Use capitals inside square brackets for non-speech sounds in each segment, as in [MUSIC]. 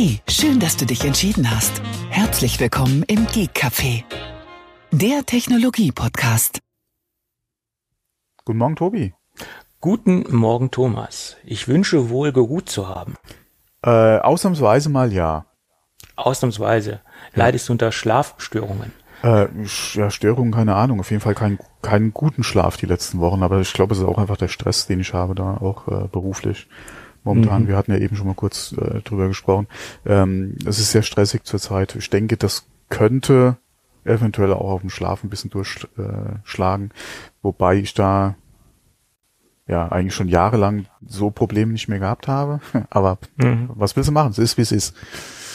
Hey, schön, dass du dich entschieden hast. Herzlich willkommen im Geek Café, der Technologie-Podcast. Guten Morgen, Tobi. Guten Morgen, Thomas. Ich wünsche wohl geruht zu haben. Äh, ausnahmsweise mal ja. Ausnahmsweise. Leidest du unter Schlafstörungen? Äh, ja, Störungen, keine Ahnung. Auf jeden Fall keinen keinen guten Schlaf die letzten Wochen, aber ich glaube, es ist auch einfach der Stress, den ich habe da auch äh, beruflich. Momentan, mhm. wir hatten ja eben schon mal kurz äh, drüber gesprochen. Ähm, es ist sehr stressig zurzeit. Ich denke, das könnte eventuell auch auf dem Schlaf ein bisschen durchschlagen, wobei ich da ja eigentlich schon jahrelang so Probleme nicht mehr gehabt habe. [LAUGHS] Aber mhm. was willst du machen? Es ist, wie es ist.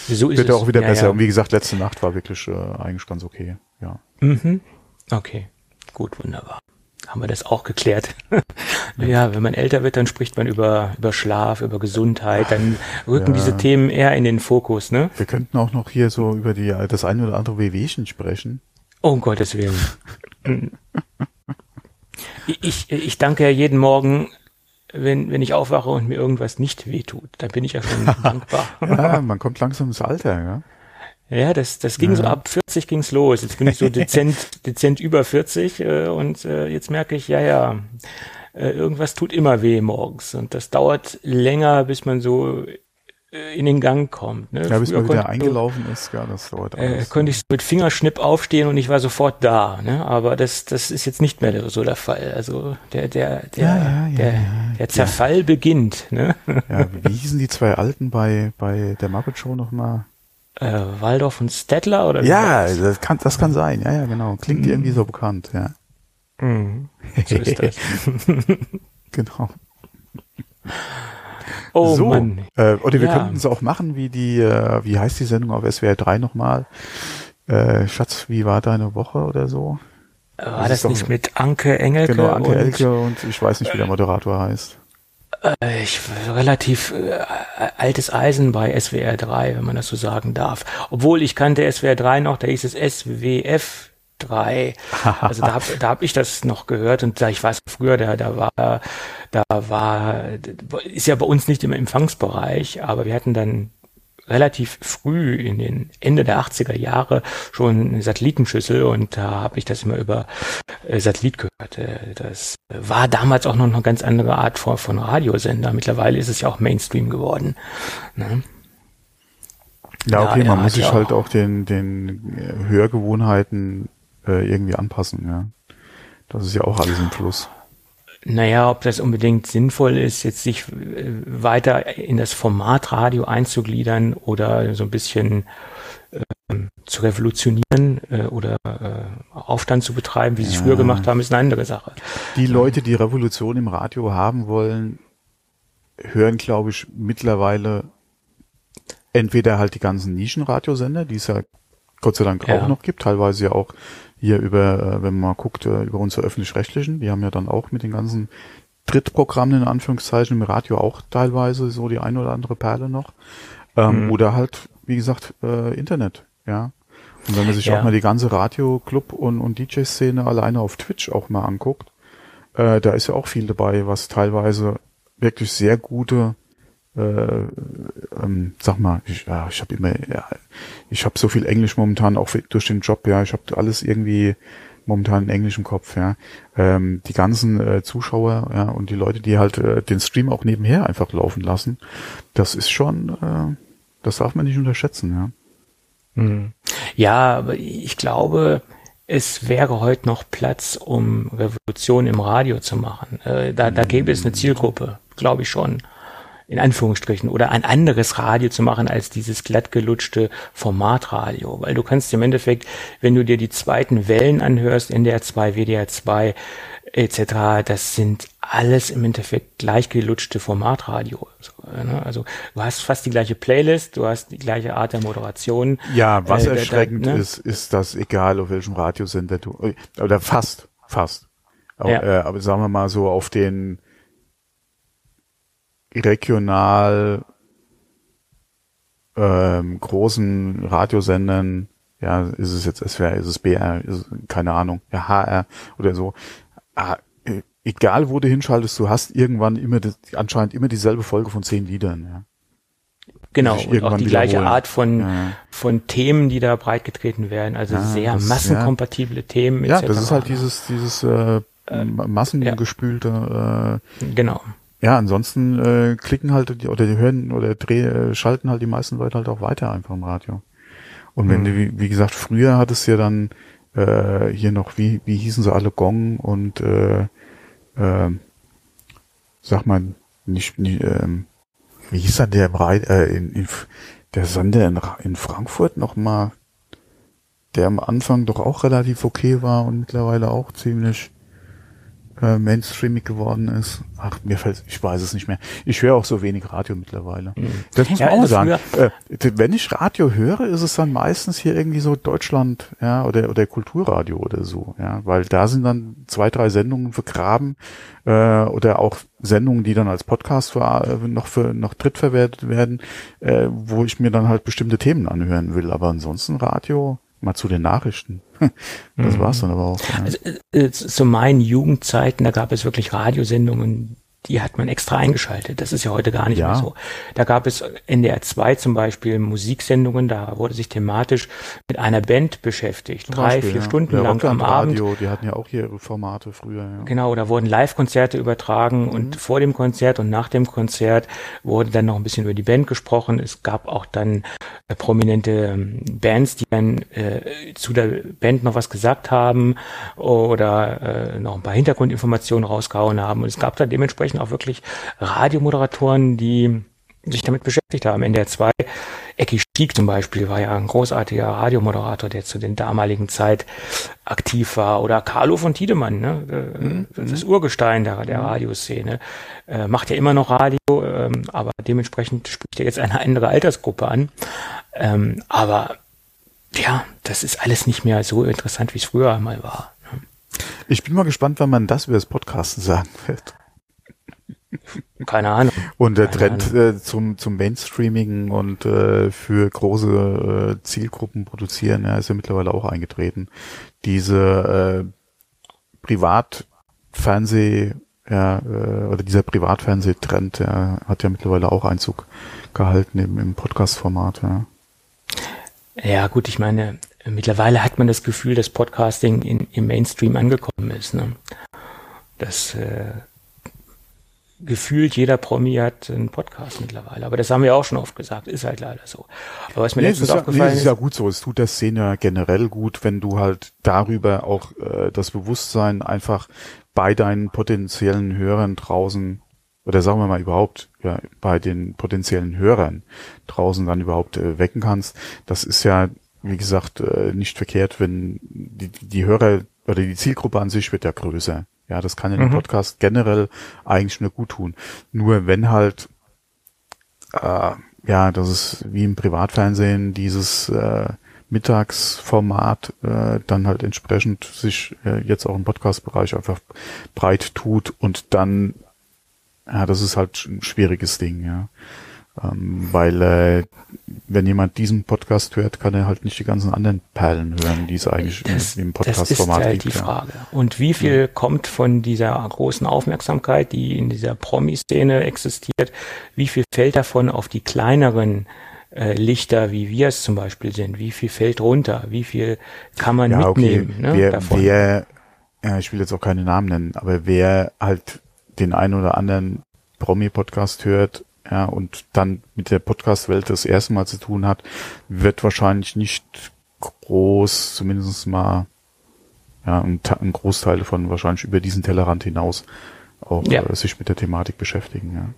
So ist Wird es. auch wieder ja, besser. Ja. Und wie gesagt, letzte Nacht war wirklich äh, eigentlich ganz okay. Ja. Mhm. Okay, gut, wunderbar. Haben wir das auch geklärt. [LAUGHS] ja, wenn man älter wird, dann spricht man über, über Schlaf, über Gesundheit, dann rücken Ja. diese Themen eher in den Fokus, ne? Wir könnten auch noch hier so über die das eine oder andere Wehwehchen sprechen. Oh, um Gottes Willen. ich, ich danke ja jeden Morgen, wenn, wenn ich aufwache und mir irgendwas nicht wehtut. Da bin ich ja schon [LAUGHS] dankbar. Ja, man kommt langsam ins Alter, ja. Ja, das, das ging so ab 40 ging's los. Jetzt bin ich so [LAUGHS] dezent, dezent über 40 äh, und äh, jetzt merke ich, ja, ja, äh, irgendwas tut immer weh morgens und das dauert länger, bis man so äh, in den Gang kommt. Ne? Ja, bis man wieder eingelaufen ist, ja, das dauert Äh, alles. konnte ich mit Fingerschnipp aufstehen und ich war sofort da, ne? Aber das, das ist jetzt nicht mehr so der Fall. Also der, der, der, Ja, ja, ja, der, ja, der Zerfall beginnt, ne? Ja, wie hießen die zwei Alten bei, bei der Muppet Show nochmal? Äh, Waldorf und Stettler oder Ja, das? das kann, das kann sein. Ja, ja, genau. Klingt irgendwie so bekannt, ja. Mhm. So ist das. [LAUGHS] Genau. Oh so, Mann. Äh, oder wir Ja. könnten es auch machen, wie die, äh, wie heißt die Sendung auf SWR 3 nochmal? Äh, Schatz, wie war deine Woche oder so? War das das, doch- nicht mit Anke Engelke? Genau, Anke und, Elke und ich weiß nicht, wie der Moderator heißt. Äh, ich relativ äh, altes Eisen bei SWR 3, wenn man das so sagen darf. Obwohl ich kannte SWR 3 noch, da hieß es SWF 3. [LAUGHS] Also da habe da hab ich das noch gehört und da ich weiß früher, da, da war, da war, ist ja bei uns nicht im Empfangsbereich, aber wir hatten dann relativ früh in den Ende der 80er Jahre schon eine Satellitenschüssel und da habe ich das immer über äh, Satellit gehört. Äh, Das war damals auch noch eine ganz andere Art von, von Radiosender. Mittlerweile ist es ja auch Mainstream geworden. Ne? Ja, Ja, okay, er man muss sich ja halt auch- auch den, den äh, Hörgewohnheiten äh, irgendwie anpassen, ja. Das ist ja auch alles im Fluss. Naja, ob das unbedingt sinnvoll ist, jetzt sich äh, weiter in das Format Radio einzugliedern oder so ein bisschen ähm, zu revolutionieren äh, oder äh, Aufstand zu betreiben, wie sie es Ja. früher gemacht haben, ist eine andere Sache. Die Leute, die Revolution im Radio haben wollen, hören, glaube ich, mittlerweile entweder halt die ganzen Nischenradiosender, die es ja Gott sei Dank Ja. auch noch gibt, teilweise ja auch hier über, äh, wenn man mal guckt, äh, über unsere öffentlich-rechtlichen, die haben ja dann auch mit den ganzen Drittprogrammen in Anführungszeichen im Radio auch teilweise so die ein oder andere Perle noch. Ähm, Mhm. Oder halt, wie gesagt, äh, Internet, ja. Und wenn man sich Ja. auch mal die ganze Radio-Club- und, und DJ-Szene alleine auf Twitch auch mal anguckt, äh, da ist ja auch viel dabei, was teilweise wirklich sehr gute, äh, ähm, sag mal, ich, ja, ich habe immer, ja, ich habe so viel Englisch momentan auch durch den Job, ja, ich habe alles irgendwie momentan in Englisch im Kopf, ja. Ähm, die ganzen äh, Zuschauer, ja, und die Leute, die halt äh, den Stream auch nebenher einfach laufen lassen, das ist schon, äh, das darf man nicht unterschätzen, ja. Ja, aber ich glaube, es wäre heute noch Platz, um Revolution im Radio zu machen. Äh, da, da gäbe es eine Zielgruppe, glaube ich schon. In Anführungsstrichen. Oder ein anderes Radio zu machen als dieses glattgelutschte Formatradio. Weil du kannst im Endeffekt, wenn du dir die zweiten Wellen anhörst, NDR 2, WDR 2, etc., das sind alles im Endeffekt gleichgelutschte Formatradio. Ne? Also du hast fast die gleiche Playlist, du hast die gleiche Art der Moderation. Ja, was Äh, da- da- erschreckend ne? ist, ist, dass egal auf welchem Radiosender du, äh, oder fast, fast. Aber, Ja. äh, aber sagen wir mal so auf den regional ähm, großen Radiosendern, ja, ist es jetzt SWR, ist es BR, ist es, keine Ahnung, ja, HR oder so. Ah, äh, egal wo du hinschaltest, du hast irgendwann immer das, anscheinend immer dieselbe Folge von zehn Liedern, ja. Genau, und auch die gleiche Art von, ja. von Themen, die da breitgetreten werden, also ja, sehr das, massenkompatible ja. Themen. Ja, das ist halt dieses, dieses äh, äh massengespülte. Äh, genau. Ja, ansonsten äh, klicken halt die, oder die hören oder dreh, äh, schalten halt die meisten Leute halt auch weiter einfach im Radio. Und wenn mhm. du, wie, wie gesagt, früher hattest du ja dann äh, hier noch, wie, wie hießen sie alle, Gong und äh, äh, sag mal, nicht, nicht ähm, wie hieß dann der äh, in, in, der Sender in, in Frankfurt nochmal, der am Anfang doch auch relativ okay war und mittlerweile auch ziemlich äh, mainstreamig geworden ist. Ach, mir fällt, ich weiß es nicht mehr. Ich höre auch so wenig Radio mittlerweile. Mhm. Das muss man ja, auch sagen. Äh, wenn ich Radio höre, ist es dann meistens hier irgendwie so Deutschland, ja, oder, oder Kulturradio oder so, ja, weil da sind dann zwei, drei Sendungen vergraben, äh, oder auch Sendungen, die dann als Podcast für, äh, noch für, noch drittverwertet werden, äh, wo ich mir dann halt bestimmte Themen anhören will. Aber ansonsten Radio, mal zu den Nachrichten. [LAUGHS] Das war's dann aber auch. Ja. Also, äh, zu meinen Jugendzeiten, da gab es wirklich Radiosendungen, die hat man extra eingeschaltet. Das ist ja heute gar nicht ja. mehr so. Da gab es NDR 2 zum Beispiel Musiksendungen, da wurde sich thematisch mit einer Band beschäftigt. Zum drei, Beispiel, vier ja. Stunden Der lang am Abend. Radio, die hatten ja auch ihre Formate früher. Ja. Genau, da wurden Live-Konzerte übertragen mhm. und vor dem Konzert und nach dem Konzert wurde dann noch ein bisschen über die Band gesprochen. Es gab auch dann äh, prominente ähm, Bands, die dann äh, zu der Band noch was gesagt haben oder äh, noch ein paar Hintergrundinformationen rausgehauen haben. Und es gab dann dementsprechend Anführungsstrichen auch wirklich Radiomoderatoren, die sich damit beschäftigt haben. In der 2, Ecki Stieg zum Beispiel war ja ein großartiger Radiomoderator, der zu den damaligen Zeit aktiv war. Oder Carlo von Tiedemann, ne? Mhm. das Urgestein der, der mhm. Radioszene. Äh, macht ja immer noch Radio, ähm, aber dementsprechend spricht er jetzt eine andere Altersgruppe an. Ähm, aber ja, das ist alles nicht mehr so interessant, wie es früher einmal war. Ne? Ich bin mal gespannt, wann man das über das Podcasten sagen wird. Keine Ahnung. Und der Keine Trend äh, zum, zum Mainstreaming und äh, für große äh, Zielgruppen produzieren, ja, ist ja mittlerweile auch eingetreten. Diese äh, Privatfernseh, ja, äh, oder dieser Privatfernsehtrend, ja, hat ja mittlerweile auch Einzug gehalten im, im Podcast-Format, ja. Ja, gut, ich meine, mittlerweile hat man das Gefühl, dass Podcasting in, im Mainstream angekommen ist. Ne? Das äh, gefühlt jeder Promi hat einen Podcast mittlerweile. Aber das haben wir auch schon oft gesagt, ist halt leider so. Aber was mir nee, letztens aufgefallen ja, nee, ist. ist ja gut so. Es tut der Szene generell gut, wenn du halt darüber auch äh, das Bewusstsein einfach bei deinen potenziellen Hörern draußen oder sagen wir mal überhaupt ja, bei den potenziellen Hörern draußen dann überhaupt äh, wecken kannst. Das ist ja, wie gesagt, äh, nicht verkehrt, wenn die, die Hörer oder die Zielgruppe an sich wird ja größer. Ja, das kann in einem mhm. Podcast generell eigentlich nur gut tun. Nur wenn halt, äh, ja, das ist wie im Privatfernsehen dieses äh, Mittagsformat äh, dann halt entsprechend sich äh, jetzt auch im Podcast-Bereich einfach breit tut und dann, ja, das ist halt ein schwieriges Ding, ja. Ähm, weil äh, wenn jemand diesen Podcast hört, kann er halt nicht die ganzen anderen Perlen hören, die es eigentlich das, im Podcast-Format gibt. Das ist halt die ja. Frage. Und wie viel ja. kommt von dieser großen Aufmerksamkeit, die in dieser Promi-Szene existiert, wie viel fällt davon auf die kleineren äh, Lichter, wie wir es zum Beispiel sind? Wie viel fällt runter? Wie viel kann man ja, mitnehmen? Okay. Ne, wer, davon? wer, ja, ich will jetzt auch keine Namen nennen, aber wer halt den einen oder anderen Promi-Podcast hört ja, und dann mit der Podcast-Welt das erste Mal zu tun hat, wird wahrscheinlich nicht groß, zumindest mal ja, ein, ein Großteil davon wahrscheinlich über diesen Tellerrand hinaus auch ja. äh, sich mit der Thematik beschäftigen. Ja.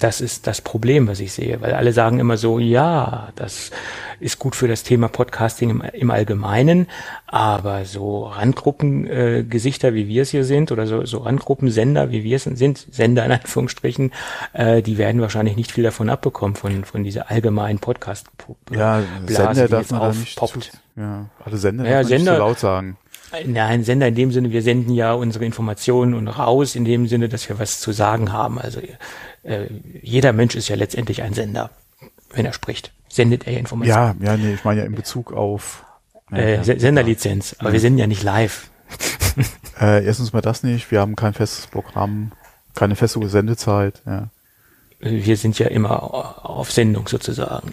Das ist das Problem, was ich sehe, weil alle sagen immer so, ja, das ist gut für das Thema Podcasting im, im Allgemeinen, aber so Randgruppengesichter, äh, wie wir es hier sind, oder so, so Randgruppensender, wie wir es sind, Sender in Anführungsstrichen, äh, die werden wahrscheinlich nicht viel davon abbekommen, von, von dieser allgemeinen podcast Ja, Sender darf man nicht zu, ja, alle Sender ja, darf man Sender, nicht zu laut sagen. Nein, Sender in dem Sinne, wir senden ja unsere Informationen und raus in dem Sinne, dass wir was zu sagen haben. Also äh, jeder Mensch ist ja letztendlich ein Sender, wenn er spricht. Sendet er Informationen. Ja, ja, nee, ich meine ja in Bezug auf äh, ja, Senderlizenz, aber ja. wir senden ja nicht live. [LAUGHS] äh, erstens mal das nicht, wir haben kein festes Programm, keine feste Sendezeit, ja. wir sind ja immer auf Sendung sozusagen.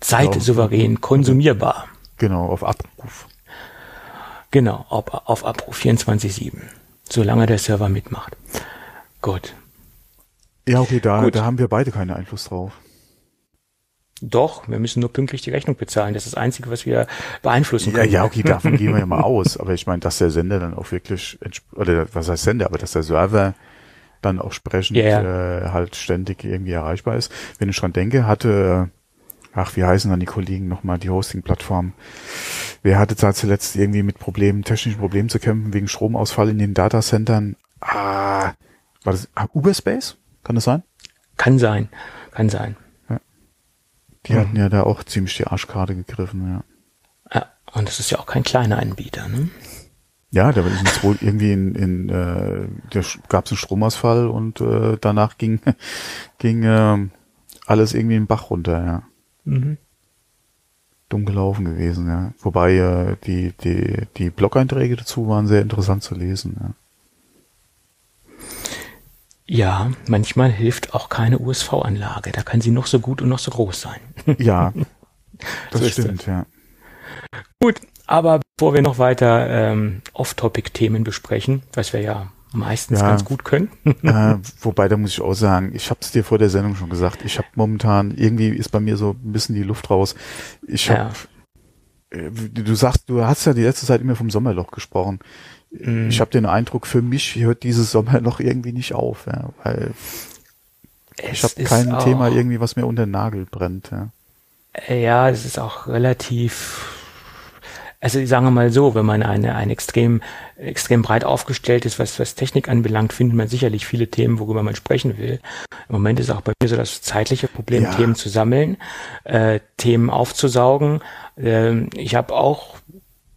Zeitsouverän konsumierbar. Genau, auf Abruf. Genau, auf, auf Abruf 24-7. Solange der Server mitmacht. Gut. Ja, okay, da, Gut. da haben wir beide keinen Einfluss drauf. Doch, wir müssen nur pünktlich die Rechnung bezahlen. Das ist das Einzige, was wir beeinflussen können. Ja, ja, okay, davon gehen wir ja mal [LAUGHS] aus. Aber ich meine, dass der Sender dann auch wirklich, oder was heißt Sender, aber dass der Server dann auch sprechend yeah. äh, halt ständig irgendwie erreichbar ist. Wenn ich dran denke, hatte, ach, wie heißen dann die Kollegen nochmal, die Hosting-Plattform, wer hatte da zuletzt irgendwie mit Problemen, technischen Problemen zu kämpfen, wegen Stromausfall in den Datacentern? Ah, war das ah, Uberspace? Kann das sein? Kann sein, kann sein. Die mhm. hatten ja da auch ziemlich die Arschkarte gegriffen, ja. Ja, und das ist ja auch kein kleiner Anbieter, ne? Ja, da ist es wohl irgendwie in, in äh, da gab es einen Stromausfall und äh, danach ging [LAUGHS] ging äh, alles irgendwie in den Bach runter, ja. Mhm. Dumm gelaufen gewesen, ja. Wobei äh, die die die Blog-Einträge dazu waren sehr interessant zu lesen, ja. Ja, manchmal hilft auch keine USV-Anlage. Da kann sie noch so gut und noch so groß sein. [LAUGHS] Ja, [LAUGHS] das so stimmt, das. ja. Gut, aber bevor wir noch weiter ähm, Off-Topic-Themen besprechen, was wir ja meistens ja, ganz gut können. äh, [LAUGHS] wobei, da muss ich auch sagen, ich habe es dir vor der Sendung schon gesagt, ich habe momentan, irgendwie ist bei mir so ein bisschen die Luft raus. Ich habe, ja. äh, du sagst, du hast ja die letzte Zeit immer vom Sommerloch gesprochen. Mhm. Ich habe den Eindruck, für mich hört dieses Sommer noch irgendwie nicht auf, ja, weil es ich habe kein Thema irgendwie, was mir unter den Nagel brennt. Ja. ja, es ist auch relativ also ich sage mal so, wenn man eine, ein extrem, extrem breit aufgestellt ist, was, was Technik anbelangt, findet man sicherlich viele Themen, worüber man sprechen will. Im Moment ist auch bei mir so das zeitliche Problem, ja. Themen zu sammeln, äh, Themen aufzusaugen. Ähm, ich habe auch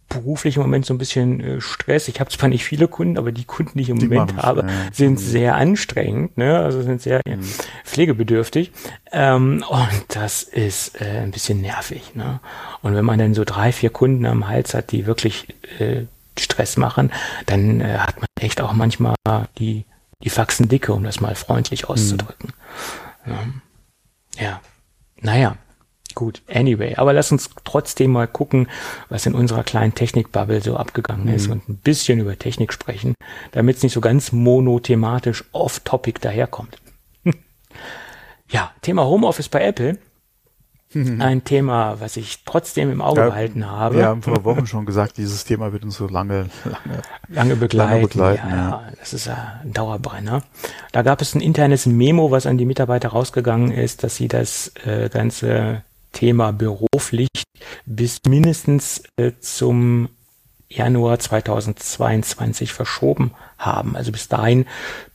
beruflich im Moment so ein bisschen äh, Stress. Ich habe zwar nicht viele Kunden, aber die Kunden, die ich im die Moment habe, ja. sind mhm. sehr anstrengend, ne? also sind sehr mhm. pflegebedürftig. Ähm, und das ist äh, ein bisschen nervig. Ne? Und wenn man dann so drei, vier Kunden am Hals hat, die wirklich äh, Stress machen, dann äh, hat man echt auch manchmal die, die Faxen dicke, um das mal freundlich auszudrücken. Mhm. Ja. ja. Naja, Gut, anyway, aber lass uns trotzdem mal gucken, was in unserer kleinen Technikbubble so abgegangen mhm. ist und ein bisschen über Technik sprechen, damit es nicht so ganz monothematisch off-topic daherkommt. [LAUGHS] ja, Thema Homeoffice bei Apple. Mhm. Ein Thema, was ich trotzdem im Auge ja, behalten habe. Wir haben vor Wochen schon gesagt, dieses Thema wird uns so lange, lange, lange begleiten. Lange begleiten ja, ja, das ist ein Dauerbrenner. Da gab es ein internes Memo, was an die Mitarbeiter rausgegangen ist, dass sie das äh, ganze Thema Büropflicht bis mindestens äh, zum Januar 2022 verschoben haben. Also bis dahin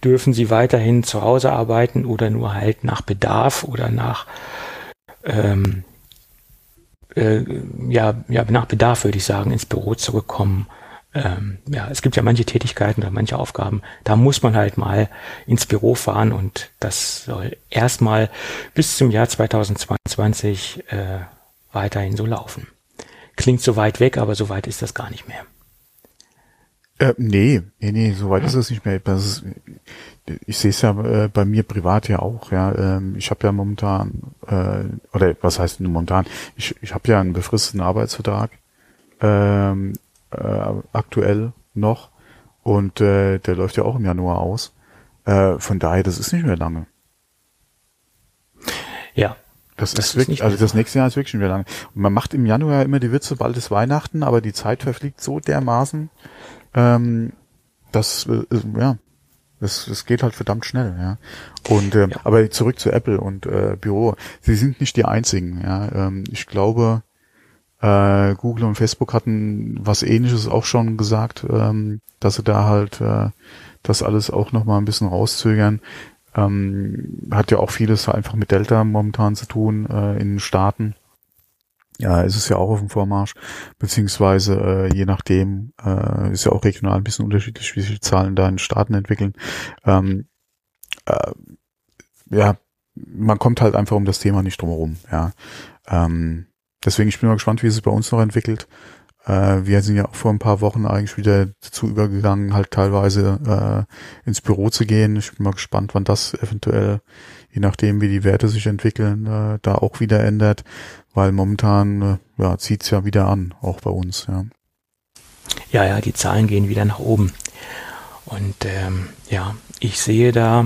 dürfen sie weiterhin zu Hause arbeiten oder nur halt nach Bedarf oder nach ähm, äh, ja, ja, nach Bedarf würde ich sagen, ins Büro zurückkommen ähm, ja, es gibt ja manche Tätigkeiten oder manche Aufgaben, da muss man halt mal ins Büro fahren und das soll erstmal bis zum Jahr 2022 äh, weiterhin so laufen. Klingt so weit weg, aber so weit ist das gar nicht mehr. Äh, nee, nee, nee, so weit ist es nicht mehr. Ist, ich sehe es ja äh, bei mir privat ja auch. Ja, ähm, ich habe ja momentan äh, oder was heißt momentan? Ich, ich habe ja einen befristeten Arbeitsvertrag ähm, äh, aktuell noch und äh, der läuft ja auch im Januar aus. Äh, von daher, das ist nicht mehr lange. Ja. Das, das ist wirklich, also das nächste Jahr ist wirklich schon wieder lange. Und man macht im Januar immer die Witze, bald ist Weihnachten, aber die Zeit verfliegt so dermaßen, ähm, dass, äh, ja, das, das geht halt verdammt schnell, ja. Und äh, ja. aber zurück zu Apple und äh, Büro. Sie sind nicht die einzigen, ja. Ähm, ich glaube, äh, Google und Facebook hatten was ähnliches auch schon gesagt, ähm, dass sie da halt äh, das alles auch nochmal ein bisschen rauszögern. Ähm, hat ja auch vieles einfach mit Delta momentan zu tun äh, in den Staaten. Ja, ist es ja auch auf dem Vormarsch, beziehungsweise äh, je nachdem äh, ist ja auch regional ein bisschen unterschiedlich, wie sich die Zahlen da in Staaten entwickeln. Ähm, äh, ja, man kommt halt einfach um das Thema nicht drumherum. Ja, ähm, Deswegen, ich bin mal gespannt, wie es sich bei uns noch entwickelt. Äh, wir sind ja auch vor ein paar Wochen eigentlich wieder dazu übergegangen, halt teilweise äh, ins Büro zu gehen. Ich bin mal gespannt, wann das eventuell, je nachdem wie die Werte sich entwickeln, äh, da auch wieder ändert, weil momentan äh, ja, zieht's ja wieder an, auch bei uns. Ja. ja, ja, die Zahlen gehen wieder nach oben. Und ähm, ja, ich sehe da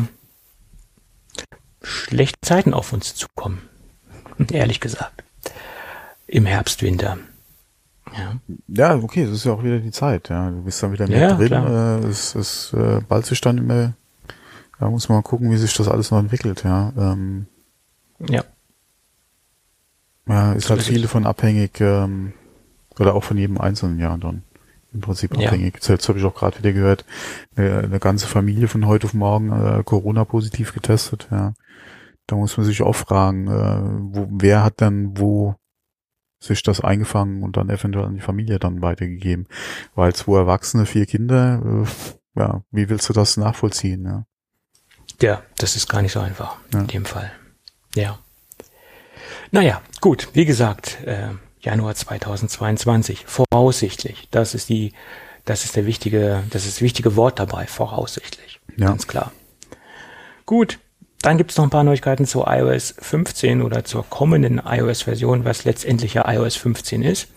schlechte Zeiten auf uns zukommen, [LAUGHS] ehrlich gesagt. Im Herbst, Winter. Ja. ja, okay, es ist ja auch wieder die Zeit, ja. Du bist dann wieder mehr ja, drin. Äh, es es äh, bald sich dann immer, da muss man mal gucken, wie sich das alles noch entwickelt, ja. Ähm, ja. Ja, ist halt viele von abhängig, ähm, oder auch von jedem einzelnen Jahr dann im Prinzip abhängig. Ja. Jetzt habe ich auch gerade wieder gehört, eine, eine, ganze Familie von heute auf morgen äh, Corona positiv getestet, ja. Da muss man sich auch fragen, äh, wo, wer hat dann wo sich das eingefangen und dann eventuell an die Familie dann weitergegeben. Weil zwei Erwachsene, vier Kinder, äh, ja, wie willst du das nachvollziehen? Ja, ja das ist gar nicht so einfach ja. in dem Fall. Ja. Naja, gut, wie gesagt, äh, Januar 2022, voraussichtlich. Das ist die, das ist der wichtige, das ist das wichtige Wort dabei, voraussichtlich. Ja. Ganz klar. Gut, dann gibt es noch ein paar Neuigkeiten zu iOS 15 oder zur kommenden iOS-Version, was letztendlich ja iOS 15 ist.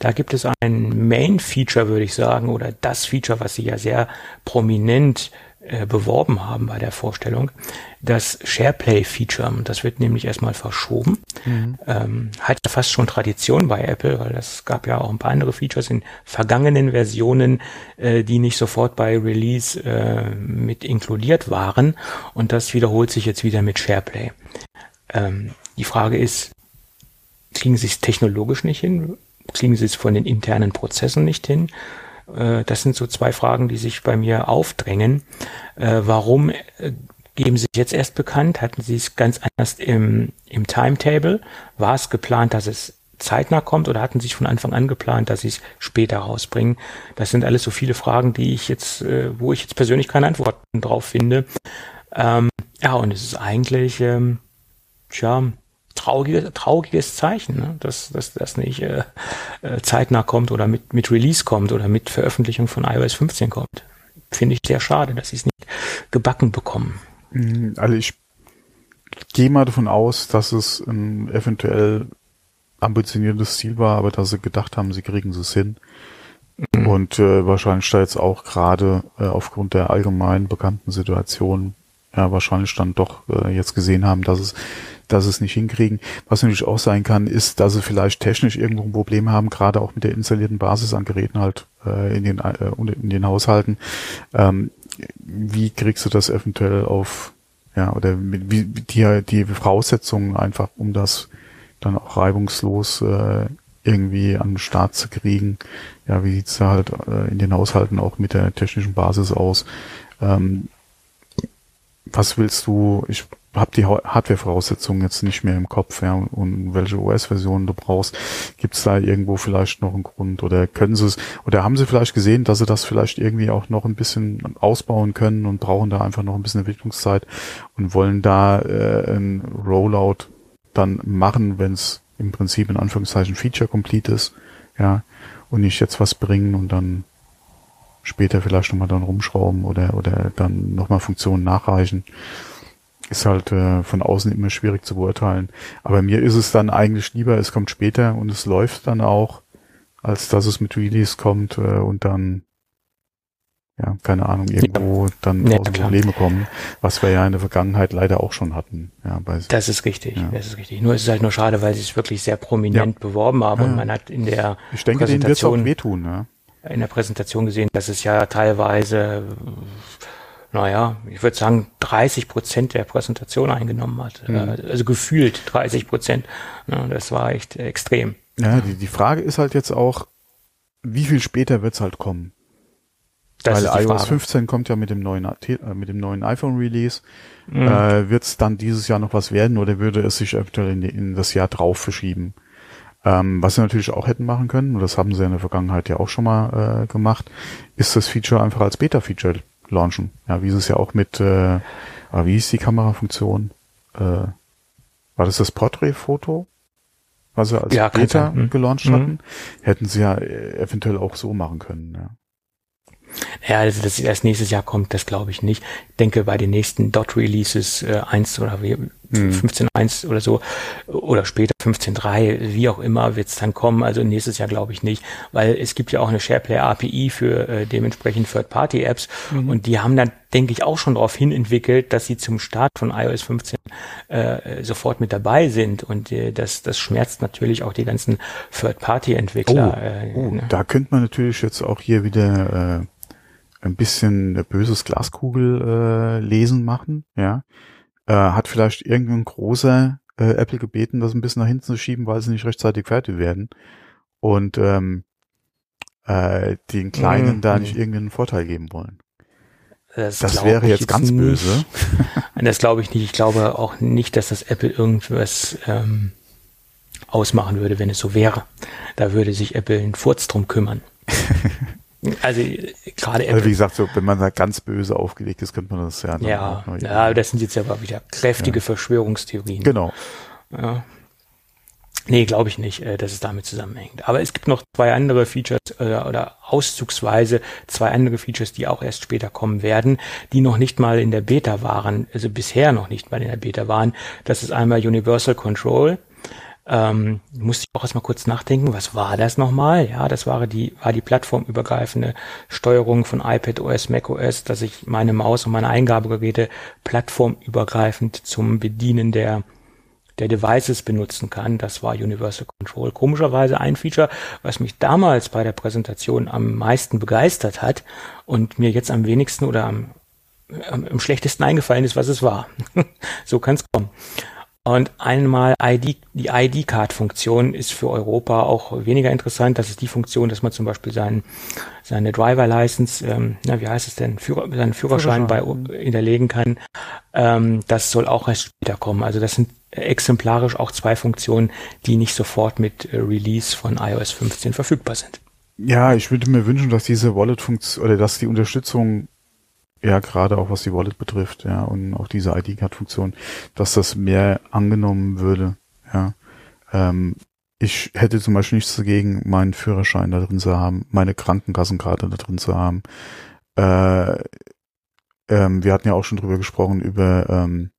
Da gibt es ein Main-Feature, würde ich sagen, oder das Feature, was sie ja sehr prominent äh, beworben haben bei der Vorstellung, das SharePlay-Feature. Das wird nämlich erstmal verschoben. Mhm. Ähm, hat ja fast schon Tradition bei Apple, weil es gab ja auch ein paar andere Features in vergangenen Versionen, äh, die nicht sofort bei Release äh, mit inkludiert waren. Und das wiederholt sich jetzt wieder mit SharePlay. Ähm, die Frage ist, kriegen sie es technologisch nicht hin? Kriegen sie es von den internen Prozessen nicht hin? Äh, das sind so zwei Fragen, die sich bei mir aufdrängen. Äh, warum äh, geben Sie jetzt erst bekannt? Hatten Sie es ganz anders im, im Timetable? War es geplant, dass es zeitnah kommt oder hatten Sie sich von Anfang an geplant, dass Sie es später rausbringen? Das sind alles so viele Fragen, die ich jetzt, wo ich jetzt persönlich keine Antworten drauf finde. Ähm, ja, und es ist eigentlich, ähm, tja, trauriges, trauriges Zeichen, ne? dass, dass das nicht äh, äh, zeitnah kommt oder mit, mit Release kommt oder mit Veröffentlichung von iOS 15 kommt. Finde ich sehr schade, dass sie es nicht gebacken bekommen. Mhm, also ich gehe mal davon aus, dass es ein eventuell ambitioniertes Ziel war, aber dass sie gedacht haben, sie kriegen es hin. Mhm. Und äh, wahrscheinlich da jetzt auch gerade äh, aufgrund der allgemein bekannten Situation ja wahrscheinlich dann doch äh, jetzt gesehen haben, dass es dass es nicht hinkriegen. Was natürlich auch sein kann, ist, dass sie vielleicht technisch irgendwo ein Problem haben, gerade auch mit der installierten Basis an Geräten halt äh, in, den, äh, in den Haushalten. Ähm, wie kriegst du das eventuell auf, ja, oder mit, wie, die, die Voraussetzungen einfach, um das dann auch reibungslos äh, irgendwie an den Start zu kriegen. Ja, wie sieht's da halt äh, in den Haushalten auch mit der technischen Basis aus? Ähm, was willst du, ich habe die Hardware-Voraussetzungen jetzt nicht mehr im Kopf, ja, und welche OS-Version du brauchst. Gibt es da irgendwo vielleicht noch einen Grund oder können sie es, oder haben sie vielleicht gesehen, dass sie das vielleicht irgendwie auch noch ein bisschen ausbauen können und brauchen da einfach noch ein bisschen Entwicklungszeit und wollen da äh, ein Rollout dann machen, wenn es im Prinzip in Anführungszeichen Feature complete ist, ja, und nicht jetzt was bringen und dann später vielleicht nochmal dann rumschrauben oder, oder dann nochmal Funktionen nachreichen ist halt äh, von außen immer schwierig zu beurteilen. Aber mir ist es dann eigentlich lieber, es kommt später und es läuft dann auch, als dass es mit Release kommt äh, und dann, ja, keine Ahnung, irgendwo ja. dann ja, aus Probleme kommen, was wir ja in der Vergangenheit leider auch schon hatten. Ja, bei, das ist richtig, ja. das ist richtig. Nur ist es halt nur schade, weil sie es wirklich sehr prominent beworben haben und man hat in der ich denke, Präsentation, denen wird's auch wehtun, ja. in der Präsentation gesehen, dass es ja teilweise naja, ich würde sagen, 30 Prozent der Präsentation eingenommen hat. Mhm. Also gefühlt 30 Prozent. das war echt extrem. Ja, die, die Frage ist halt jetzt auch, wie viel später wird's halt kommen? Das Weil iOS Frage. 15 kommt ja mit dem neuen, äh, mit dem neuen iPhone-Release. Mhm. Äh, Wird es dann dieses Jahr noch was werden oder würde es sich eventuell in, in das Jahr drauf verschieben? Ähm, was sie natürlich auch hätten machen können, und das haben sie in der Vergangenheit ja auch schon mal äh, gemacht, ist das Feature einfach als Beta-Feature launchen. Ja, wie ist es ja auch mit, äh, wie ist die Kamerafunktion? Äh, war das das Portrait-Foto? was sie als Ja, Beta. Hm. gelauncht hatten, hätten sie ja äh, eventuell auch so machen können. Ja. Ja, also dass erst nächstes Jahr kommt, das glaube ich nicht. Ich denke, bei den nächsten Dot-Releases äh, 1 oder wie, Mhm. 15.1 oder so oder später 15.3, wie auch immer, wird es dann kommen. Also nächstes Jahr glaube ich nicht, weil es gibt ja auch eine SharePlay API für äh, dementsprechend Third-Party-Apps und die haben dann, denke ich, auch schon darauf hin entwickelt, dass sie zum Start von iOS 15 äh, sofort mit dabei sind und äh, das, das schmerzt natürlich auch die ganzen Third-Party-Entwickler. äh, Oh, ne? da könnte man natürlich jetzt auch hier wieder äh, ein bisschen böses Glaskugel äh, lesen machen, ja. Äh, hat vielleicht irgendein großer äh, Apple gebeten, das ein bisschen nach hinten zu schieben, weil sie nicht rechtzeitig fertig werden. Und ähm, äh, den Kleinen Mhm. da nicht irgendeinen Vorteil geben wollen. Das glaub wäre ich jetzt ganz nicht. böse. Das glaube ich nicht. Ich glaube auch nicht, dass das Apple irgendwas ähm, ausmachen würde, wenn es so wäre. Da würde sich Apple einen Furz drum kümmern. [LAUGHS] also gerade Also wie Apple. gesagt, so, wenn man da ganz böse aufgelegt ist, könnte man das ja. Ja, noch ja, das sind jetzt aber wieder kräftige Verschwörungstheorien. Genau. Ja. Nee, glaube ich nicht, äh, dass es damit zusammenhängt. Aber es gibt noch zwei andere Features äh, oder auszugsweise zwei andere Features, die auch erst später kommen werden, die noch nicht mal in der Beta waren, also bisher noch nicht mal in der Beta waren. Das ist einmal Universal Control. Ähm, musste ich auch erstmal kurz nachdenken, was war das nochmal? Ja, das war die, war die plattformübergreifende Steuerung von iPad OS, Mac OS, dass ich meine Maus und meine Eingabegeräte plattformübergreifend zum Bedienen der der Devices benutzen kann. Das war Universal Control. Komischerweise ein Feature, was mich damals bei der Präsentation am meisten begeistert hat und mir jetzt am wenigsten oder am, am, am schlechtesten eingefallen ist, was es war. [LAUGHS] so kann es kommen. Und einmal ID, die ID-Card-Funktion ist für Europa auch weniger interessant. Das ist die Funktion, dass man zum Beispiel seinen, seine Driver-License, ähm, na, wie heißt es denn, Führer, seinen Führerschein, bei, hinterlegen kann. Ähm, das soll auch erst später kommen. Also das sind exemplarisch auch zwei Funktionen, die nicht sofort mit äh, Release von iOS 15 verfügbar sind. Ja, ich würde mir wünschen, dass diese Wallet-Funktion oder dass die Unterstützung, ja, gerade auch was die Wallet betrifft, ja, und auch diese ID-Card-Funktion, dass das mehr angenommen würde, ja. Ähm, ich hätte zum Beispiel nichts dagegen, meinen Führerschein da drin zu haben, meine Krankenkassenkarte da drin zu haben. Äh, ähm, wir hatten ja auch schon drüber gesprochen, über ähm,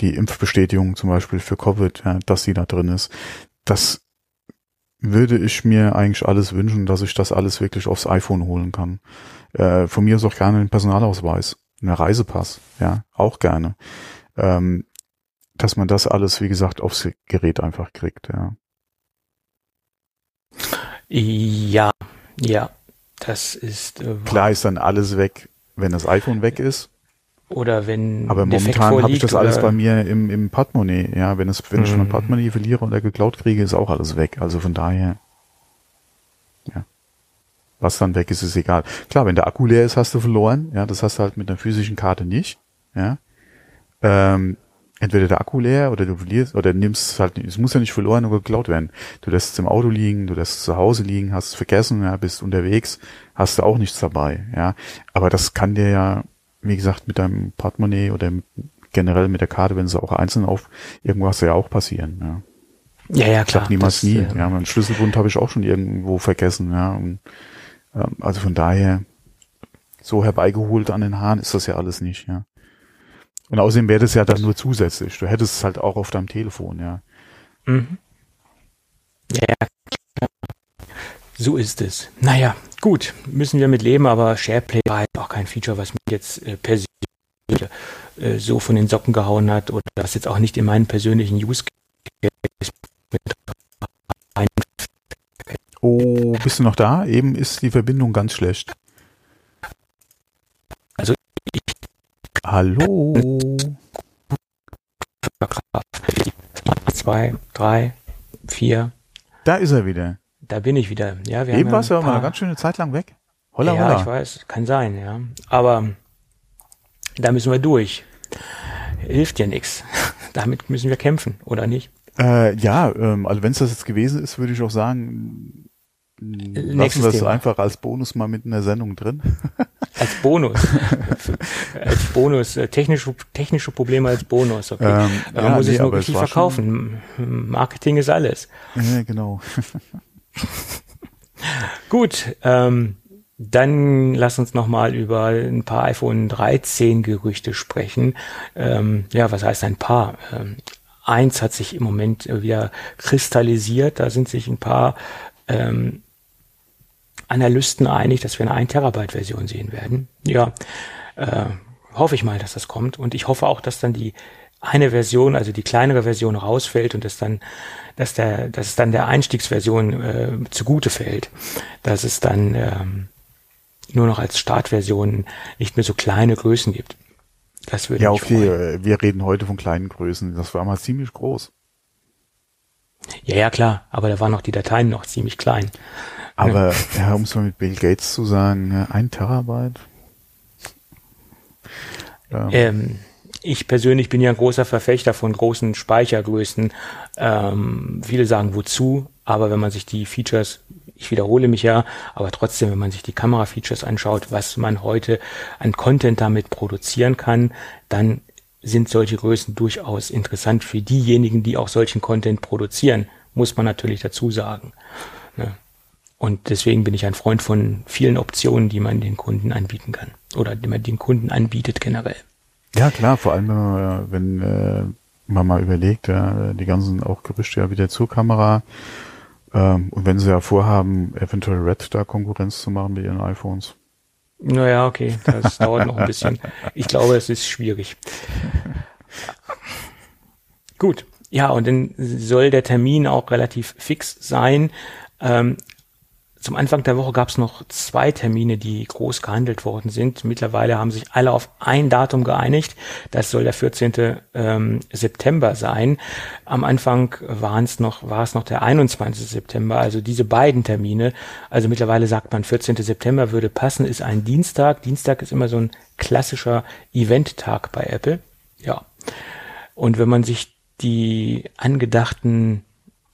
die Impfbestätigung zum Beispiel für Covid, ja, dass die da drin ist. Das würde ich mir eigentlich alles wünschen, dass ich das alles wirklich aufs iPhone holen kann. Äh, von mir ist auch gerne ein Personalausweis, ein Reisepass, ja, auch gerne. Ähm, dass man das alles, wie gesagt, aufs Gerät einfach kriegt, ja. Ja, ja, das ist äh, Klar ist dann alles weg, wenn das iPhone weg ist. Oder wenn Aber momentan habe ich das alles bei mir im, im Portemonnaie. Ja, wenn es, wenn ich mein Mhm. Portemonnaie verliere oder geklaut kriege, ist auch alles weg. Also von daher. Was dann weg ist, ist egal. Klar, wenn der Akku leer ist, hast du verloren. Ja, das hast du halt mit einer physischen Karte nicht. Ja. Ähm, entweder der Akku leer oder du verlierst oder nimmst es halt, es muss ja nicht verloren oder geklaut werden. Du lässt es im Auto liegen, du lässt es zu Hause liegen, hast es vergessen, ja, bist unterwegs, hast du auch nichts dabei, ja. Aber das kann dir ja, wie gesagt, mit deinem Portemonnaie oder mit, generell mit der Karte, wenn sie auch einzeln auf irgendwas ja auch passieren, ja. Ja, ja, klar. niemals das, nie. äh, Ja, meinen Schlüsselbund habe ich auch schon irgendwo vergessen, ja. Und, also von daher, so herbeigeholt an den Haaren ist das ja alles nicht, ja. Und außerdem wäre das ja dann nur zusätzlich. Du hättest es halt auch auf deinem Telefon, ja. Mhm. Ja. So ist es. Naja, gut, müssen wir mit leben, aber SharePlay war halt auch kein Feature, was mich jetzt äh, persönlich äh, so von den Socken gehauen hat oder was jetzt auch nicht in meinen persönlichen Use Case mit. Oh, bist du noch da? Eben ist die Verbindung ganz schlecht. Also ich Hallo? zwei, drei, vier, Da ist er wieder. da bin ich wieder. Ja, wir Eben warst du ja aber eine ganz schöne Zeit lang weg. Holla, ja, holla. ich weiß, kann sein, ja. Aber da müssen wir durch. Hilft ja nichts. [LAUGHS] Damit müssen wir kämpfen, oder nicht? Äh, ja, ähm, also wenn es das jetzt gewesen ist, würde ich auch sagen, lassen wir es einfach als Bonus mal mit in der Sendung drin. [LAUGHS] Als Bonus. [LAUGHS] als Bonus. Äh, technische, technische Probleme als Bonus. Okay. Ähm, Man ja, muss nee, es nur richtig verkaufen. Marketing ist alles. Ja, genau. [LAUGHS] Gut, ähm, dann lass uns nochmal über ein paar iPhone 13 Gerüchte sprechen. Ähm, ja, was heißt ein paar? Ähm, eins hat sich im Moment wieder kristallisiert. Da sind sich ein paar ähm, Analysten einig, dass wir eine 1 Terabyte Version sehen werden. Ja, äh, hoffe ich mal, dass das kommt. Und ich hoffe auch, dass dann die eine Version, also die kleinere Version rausfällt und dass dann, dass der, dass es dann der Einstiegsversion äh, zugute fällt, dass es dann ähm, nur noch als Startversion nicht mehr so kleine Größen gibt. Das würde ja, okay, freuen. wir reden heute von kleinen Größen. Das war mal ziemlich groß. Ja, ja, klar, aber da waren noch die Dateien noch ziemlich klein. Aber ja, um es mal mit Bill Gates zu sagen, ein Terabyte. Ähm, ähm, ich persönlich bin ja ein großer Verfechter von großen Speichergrößen. Ähm, viele sagen wozu, aber wenn man sich die Features, ich wiederhole mich ja, aber trotzdem, wenn man sich die Kamera-Features anschaut, was man heute an Content damit produzieren kann, dann sind solche Größen durchaus interessant für diejenigen, die auch solchen Content produzieren, muss man natürlich dazu sagen. Ne? Und deswegen bin ich ein Freund von vielen Optionen, die man den Kunden anbieten kann oder die man den Kunden anbietet generell. Ja klar, vor allem wenn man, wenn, äh, man mal überlegt, ja, die ganzen auch Gerüchte ja wieder zur Kamera ähm, und wenn sie ja vorhaben, eventuell Red da Konkurrenz zu machen mit ihren iPhones. Naja, okay, das [LAUGHS] dauert noch ein bisschen. Ich glaube, es ist schwierig. Gut, ja, und dann soll der Termin auch relativ fix sein. Ähm, zum Anfang der Woche gab es noch zwei Termine, die groß gehandelt worden sind. Mittlerweile haben sich alle auf ein Datum geeinigt. Das soll der 14. Ähm, September sein. Am Anfang waren es noch, war es noch der 21. September. Also diese beiden Termine. Also mittlerweile sagt man 14. September würde passen, ist ein Dienstag. Dienstag ist immer so ein klassischer Eventtag bei Apple. Ja. Und wenn man sich die angedachten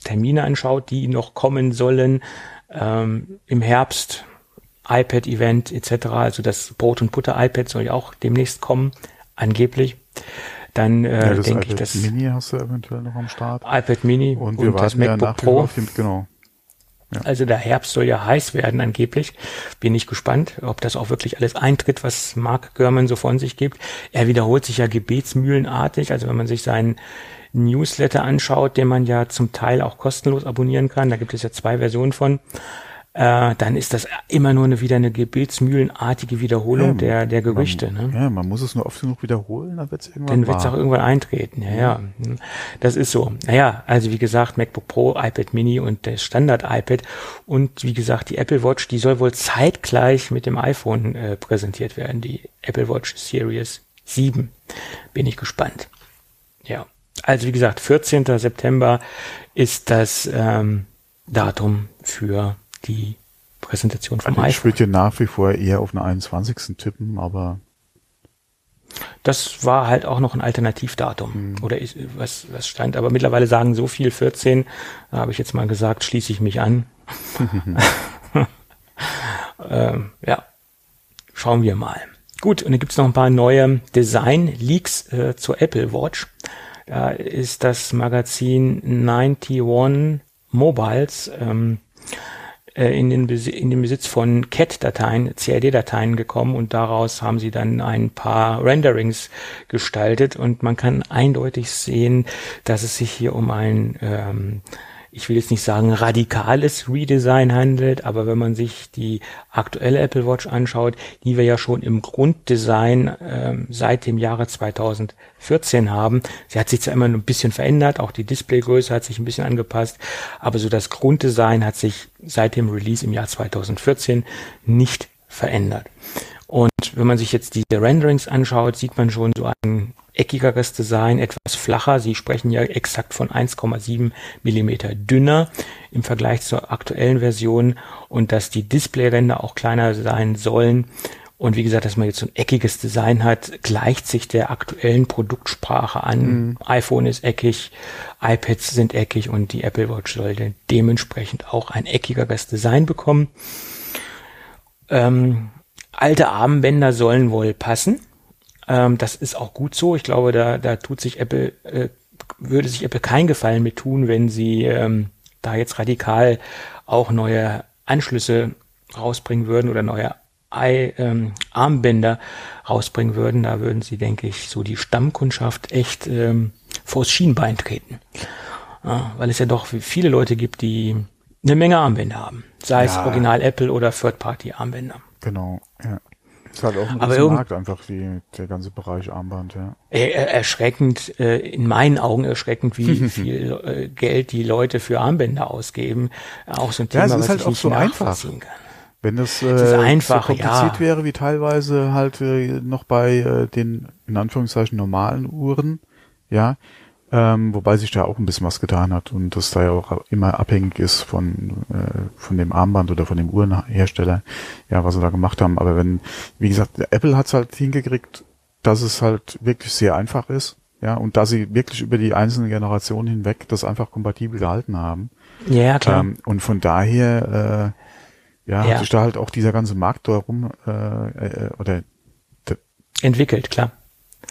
Termine anschaut, die noch kommen sollen, ähm, im Herbst iPad-Event etc. Also das Brot und Butter iPad soll ja auch demnächst kommen, angeblich. Dann äh, ja, denke ich, das Mini hast du eventuell noch am Start. iPad Mini und, wir und das MacBook ja Pro. Den, genau. Ja. Also der Herbst soll ja heiß werden angeblich. Bin ich gespannt, ob das auch wirklich alles eintritt, was Mark Gurman so von sich gibt. Er wiederholt sich ja gebetsmühlenartig. Also wenn man sich seinen Newsletter anschaut, den man ja zum Teil auch kostenlos abonnieren kann, da gibt es ja zwei Versionen von, äh, dann ist das immer nur eine, wieder eine gebetsmühlenartige Wiederholung ja, der, der Gerüchte. Man, ne? Ja, man muss es nur oft genug wiederholen, dann wird es irgendwann Dann wird es auch irgendwann eintreten, ja, ja. Das ist so. Naja, also wie gesagt, MacBook Pro, iPad Mini und der Standard-iPad und wie gesagt, die Apple Watch, die soll wohl zeitgleich mit dem iPhone äh, präsentiert werden, die Apple Watch Series 7. Bin ich gespannt. Ja. Also wie gesagt, 14. September ist das ähm, Datum für die Präsentation vom also ich. Ich würde ja nach wie vor eher auf einen 21. tippen, aber das war halt auch noch ein Alternativdatum hm. oder ist, was, was stand. Aber mittlerweile sagen so viel 14, da habe ich jetzt mal gesagt, schließe ich mich an. [LAUGHS] ähm, ja, schauen wir mal. Gut, und dann gibt's noch ein paar neue Design-Leaks äh, zur Apple Watch. Da ist das Magazin 91 Mobiles ähm, äh, in, den in den Besitz von CAT-Dateien, CAD-Dateien gekommen und daraus haben sie dann ein paar Renderings gestaltet. Und man kann eindeutig sehen, dass es sich hier um ein ähm, ich will jetzt nicht sagen radikales Redesign handelt, aber wenn man sich die aktuelle Apple Watch anschaut, die wir ja schon im Grunddesign ähm, seit dem Jahre 2014 haben, sie hat sich zwar immer ein bisschen verändert, auch die Displaygröße hat sich ein bisschen angepasst, aber so das Grunddesign hat sich seit dem Release im Jahr 2014 nicht verändert. Und wenn man sich jetzt diese Renderings anschaut, sieht man schon so ein eckigeres Design, etwas flacher. Sie sprechen ja exakt von 1,7 Millimeter dünner im Vergleich zur aktuellen Version und dass die Displayränder auch kleiner sein sollen Und wie gesagt, dass man jetzt so ein eckiges Design hat, gleicht sich der aktuellen Produktsprache an. Mhm. iPhone ist eckig, iPads sind eckig und die Apple Watch sollte dementsprechend auch ein eckigeres Design bekommen. Ähm, alte Armbänder sollen wohl passen. Ähm, das ist auch gut so. Ich glaube, da, da tut sich Apple, äh, würde sich Apple keinen Gefallen mit tun, wenn sie ähm, da jetzt radikal auch neue Anschlüsse rausbringen würden oder neue I, ähm, Armbänder rausbringen würden, da würden sie, denke ich, so die Stammkundschaft echt ähm, vors Schienbein treten. Ja, weil es ja doch viele Leute gibt, die eine Menge Armbänder haben. Sei ja. es Original Apple oder Third-Party-Armbänder. Genau, ja. Ist halt auch ein Aber Markt einfach, die, der ganze Bereich Armband, ja. Erschreckend, äh, in meinen Augen erschreckend, wie [LAUGHS] viel äh, Geld die Leute für Armbänder ausgeben. Auch so ein Thema, ja, es ist was halt ich auch nicht so einfach. kann. Wenn das, äh, das einfach, so kompliziert ja. wäre wie teilweise halt äh, noch bei äh, den in Anführungszeichen normalen Uhren, ja, ähm, wobei sich da auch ein bisschen was getan hat und das da ja auch immer abhängig ist von äh, von dem Armband oder von dem Uhrenhersteller, ja, was sie da gemacht haben. Aber wenn, wie gesagt, Apple hat's halt hingekriegt, dass es halt wirklich sehr einfach ist, ja, und dass sie wirklich über die einzelnen Generationen hinweg das einfach kompatibel gehalten haben. Ja, klar. Ähm, und von daher äh, ja, ja. hat sich da halt auch dieser ganze Markt darum äh, äh, oder entwickelt, klar.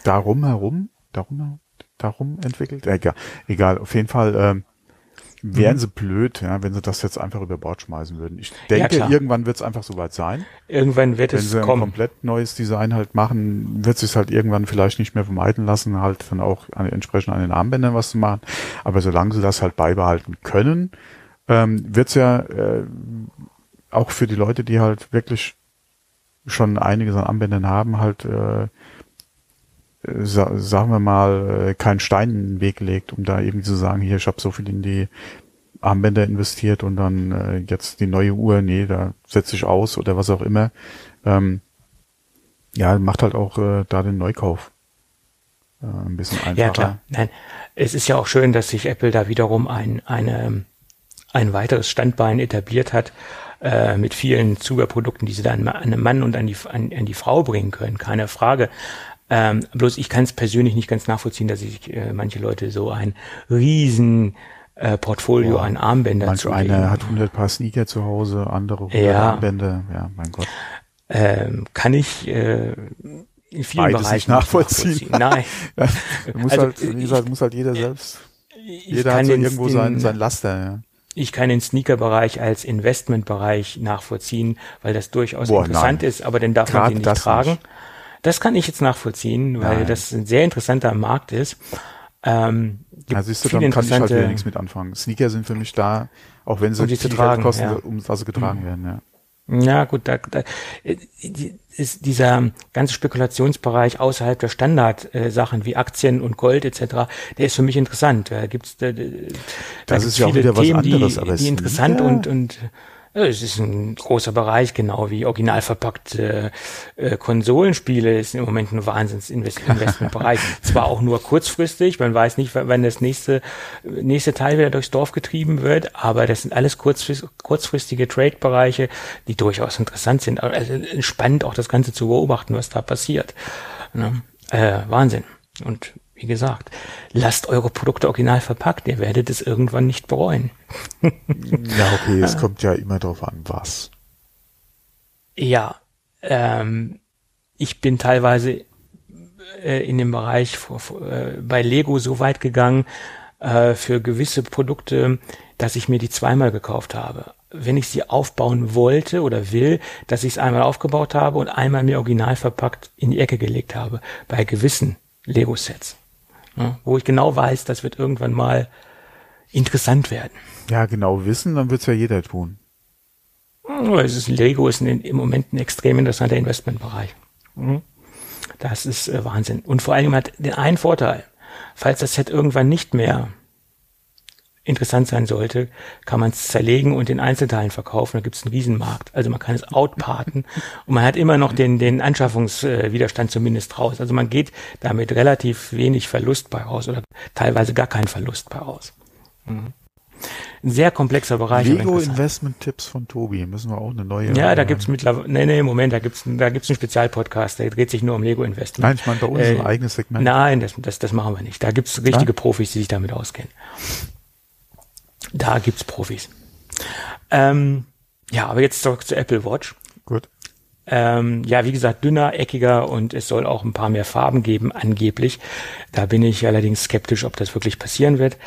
Darum herum, darum, darum entwickelt. Egal, egal, auf jeden Fall ähm, wären mhm. sie blöd, ja, wenn sie das jetzt einfach über Bord schmeißen würden. Ich denke, ja, irgendwann wird es einfach soweit sein. Irgendwann wird wenn es sie kommen. ein komplett neues Design halt machen, wird sich halt irgendwann vielleicht nicht mehr vermeiden lassen, halt dann auch an, entsprechend an den Armbändern was zu machen. Aber solange sie das halt beibehalten können, ähm, wird es ja äh, auch für die Leute, die halt wirklich schon einiges an Anwendern haben, halt, äh, sa sagen wir mal, äh, keinen Stein in den Weg gelegt, um da irgendwie zu sagen, hier, ich habe so viel in die Armbänder investiert und dann äh, jetzt die neue Uhr, nee, da setze ich aus oder was auch immer. Ähm, ja, macht halt auch äh, da den Neukauf äh, ein bisschen einfacher. Ja, klar. Nein, es ist ja auch schön, dass sich Apple da wiederum ein, eine, ein weiteres Standbein etabliert hat, äh, mit vielen Zuberprodukten, die sie dann an den Mann und an die, an, an die Frau bringen können, keine Frage. Ähm, bloß ich kann es persönlich nicht ganz nachvollziehen, dass sich äh, manche Leute so ein riesen äh, Portfolio Boah, an Armbändern Manch einer hat 100 Paar Sneaker zu Hause, andere 100 ja. Armbänder. Ja, mein Gott. Ähm, kann ich äh, in vielen Beides Bereichen nicht nachvollziehen. nachvollziehen. Nein. [LAUGHS] muss also, halt, wie gesagt, muss halt jeder selbst. Jeder hat so irgendwo den, sein, sein Laster. Ja ich kann den Sneaker-Bereich als Investment-Bereich nachvollziehen, weil das durchaus Boah, interessant nein. ist, aber dann darf Grad man den nicht tragen. Nicht. Das kann ich jetzt nachvollziehen, weil nein. das ein sehr interessanter Markt ist. Ähm, ja, siehst du, dann kann ich halt wieder nichts mit anfangen. Sneaker sind für mich da, auch wenn sie um viel zu tragen, kosten, ja. um sie getragen mhm. werden, ja. Ja, gut, da, da ist dieser ganze Spekulationsbereich außerhalb der Standardsachen äh, wie Aktien und Gold etc., der ist für mich interessant. Da gibt's da, da das ist ja auch wieder Themen, was anderes, die, aber die interessant ja. und und es ist ein großer Bereich, genau wie original verpackte äh, Konsolenspiele ist im Moment ein Wahnsinns-Investmentbereich. [LAUGHS] Zwar auch nur kurzfristig, man weiß nicht, wann das nächste, nächste Teil wieder durchs Dorf getrieben wird, aber das sind alles kurzfristige Trade-Bereiche, die durchaus interessant sind. Also spannend auch das Ganze zu beobachten, was da passiert. Ne? Äh, Wahnsinn. Und wie gesagt, lasst eure Produkte original verpackt, ihr werdet es irgendwann nicht bereuen. [LAUGHS] ja, okay, es kommt ja immer darauf an, was. Ja, ähm, ich bin teilweise äh, in dem Bereich äh, bei Lego so weit gegangen äh, für gewisse Produkte, dass ich mir die zweimal gekauft habe. Wenn ich sie aufbauen wollte oder will, dass ich es einmal aufgebaut habe und einmal mir original verpackt in die Ecke gelegt habe. Bei gewissen Lego-Sets. Ja, wo ich genau weiß, das wird irgendwann mal interessant werden. Ja, genau wissen, dann wird's ja jeder tun. Es ist, Lego ist ein, im Moment ein extrem interessanter Investmentbereich. Mhm. Das ist äh, Wahnsinn. Und vor allem hat den einen Vorteil. Falls das Set irgendwann nicht mehr interessant sein sollte, kann man es zerlegen und in Einzelteilen verkaufen. Da gibt es einen Riesenmarkt. Also man kann es outparten [LAUGHS] und man hat immer noch den, den Anschaffungswiderstand zumindest raus. Also man geht damit relativ wenig Verlust bei raus oder teilweise gar keinen Verlust bei raus. Mhm. ein sehr komplexer Bereich. Lego Investment Tipps von Tobi, müssen wir auch eine neue. Ja, da gibt's mittlerweile, nee, nee, Moment, da gibt's, da gibt's einen Spezialpodcast, der dreht sich nur um Lego Investment. Nein, ich meine bei uns äh, ein eigenes Segment. Nein, das, das, das machen wir nicht. Da gibt's richtige ja? Profis, die sich damit auskennen. Da gibt's Profis. Ähm, ja, aber jetzt zurück zu Apple Watch. Gut. Ähm, ja, wie gesagt, dünner, eckiger und es soll auch ein paar mehr Farben geben, angeblich. Da bin ich allerdings skeptisch, ob das wirklich passieren wird.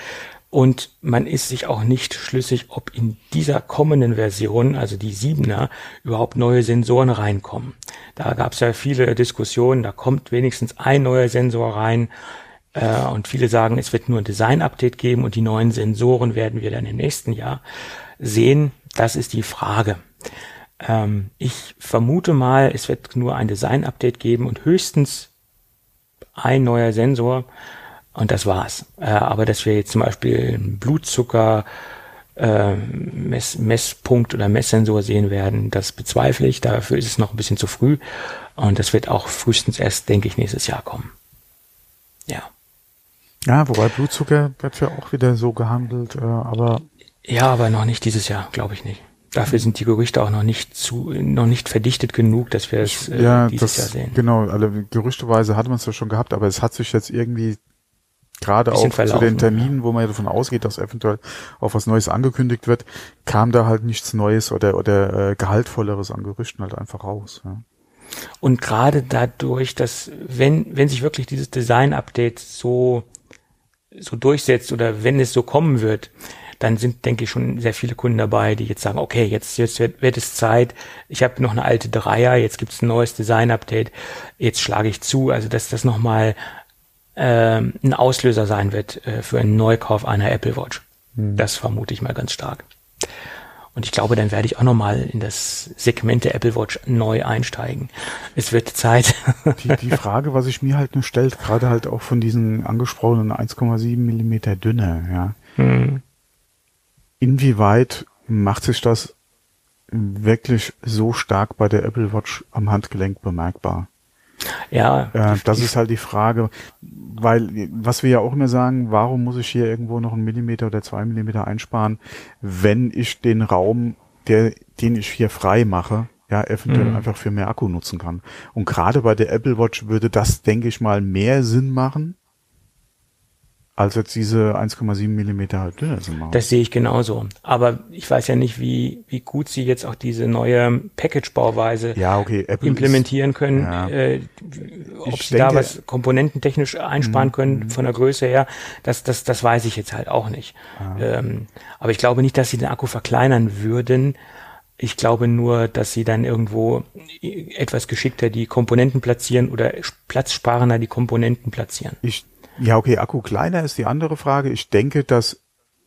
Und man ist sich auch nicht schlüssig, ob in dieser kommenden Version, also die 7er, überhaupt neue Sensoren reinkommen. Da gab es ja viele Diskussionen, da kommt wenigstens ein neuer Sensor rein. Äh, und viele sagen, es wird nur ein Design-Update geben und die neuen Sensoren werden wir dann im nächsten Jahr sehen. Das ist die Frage. Ähm, ich vermute mal, es wird nur ein Design-Update geben und höchstens ein neuer Sensor und das war's. Äh, aber dass wir jetzt zum Beispiel einen Blutzucker äh, Mess, Messpunkt oder Messsensor sehen werden, das bezweifle ich. Dafür ist es noch ein bisschen zu früh und das wird auch frühestens erst, denke ich, nächstes Jahr kommen. Ja. Ja, wobei Blutzucker wird ja auch wieder so gehandelt, äh, aber ja, aber noch nicht dieses Jahr, glaube ich nicht. Dafür sind die Gerüchte auch noch nicht zu, noch nicht verdichtet genug, dass wir es äh, ja, dieses das, Jahr sehen. Genau, alle gerüchteweise hatte man es ja schon gehabt, aber es hat sich jetzt irgendwie gerade auch zu den Terminen, wo man ja davon ausgeht, dass eventuell auch was Neues angekündigt wird, kam da halt nichts Neues oder oder äh, gehaltvolleres an Gerüchten halt einfach raus. Ja. Und gerade dadurch, dass wenn wenn sich wirklich dieses Design-Update so so durchsetzt oder wenn es so kommen wird, dann sind, denke ich, schon sehr viele Kunden dabei, die jetzt sagen, okay, jetzt, jetzt wird, wird es Zeit, ich habe noch eine alte Dreier, jetzt gibt's ein neues Design-Update, jetzt schlage ich zu. Also dass das nochmal äh, ein Auslöser sein wird äh, für einen Neukauf einer Apple Watch. Mhm. Das vermute ich mal ganz stark. Und ich glaube, dann werde ich auch nochmal in das Segment der Apple Watch neu einsteigen. Es wird Zeit. Die, die Frage, was ich mir halt nur stellt, gerade halt auch von diesen angesprochenen 1,7 Millimeter Dünne, ja. Hm inwieweit macht sich das wirklich so stark bei der Apple Watch am Handgelenk bemerkbar? Ja. Äh, das ist halt die Frage, weil, was wir ja auch immer sagen, warum muss ich hier irgendwo noch einen Millimeter oder zwei Millimeter einsparen, wenn ich den Raum, der, den ich hier frei mache, ja, eventuell mhm. einfach für mehr Akku nutzen kann. Und gerade bei der Apple Watch würde das, denke ich mal, mehr Sinn machen, als jetzt diese 1,7 Millimeter halt dünner zu machen. Das sehe ich genauso. Aber ich weiß ja nicht, wie, wie gut sie jetzt auch diese neue Package-Bauweise ja, okay. implementieren ist, können. Ja. Äh, ob ich sie denke, da was komponententechnisch einsparen können mhm. von der Größe her, das, das, das weiß ich jetzt halt auch nicht. Ah. Ähm, aber ich glaube nicht, dass sie den Akku verkleinern würden. Ich glaube nur, dass sie dann irgendwo etwas geschickter die Komponenten platzieren oder platzsparender die Komponenten platzieren. Ich ja, okay, Akku kleiner ist die andere Frage. Ich denke, dass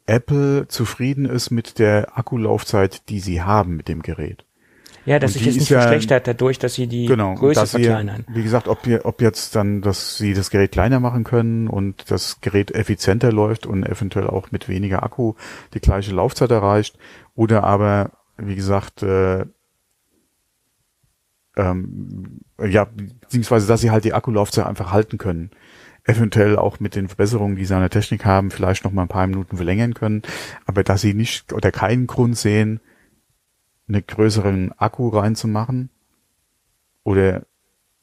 Apple zufrieden ist mit der Akkulaufzeit, die sie haben mit dem Gerät. Ja, das sich jetzt nicht ja, verschlechtert dadurch, dass sie die genau, Größe verkleinern. Sie, wie gesagt, ob, ob jetzt dann, dass sie das Gerät kleiner machen können und das Gerät effizienter läuft und eventuell auch mit weniger Akku die gleiche Laufzeit erreicht oder aber, wie gesagt, äh, ähm, ja, beziehungsweise, dass sie halt die Akkulaufzeit einfach halten können eventuell auch mit den Verbesserungen, die sie an der Technik haben, vielleicht noch mal ein paar Minuten verlängern können, aber dass sie nicht oder keinen Grund sehen, einen größeren Akku reinzumachen oder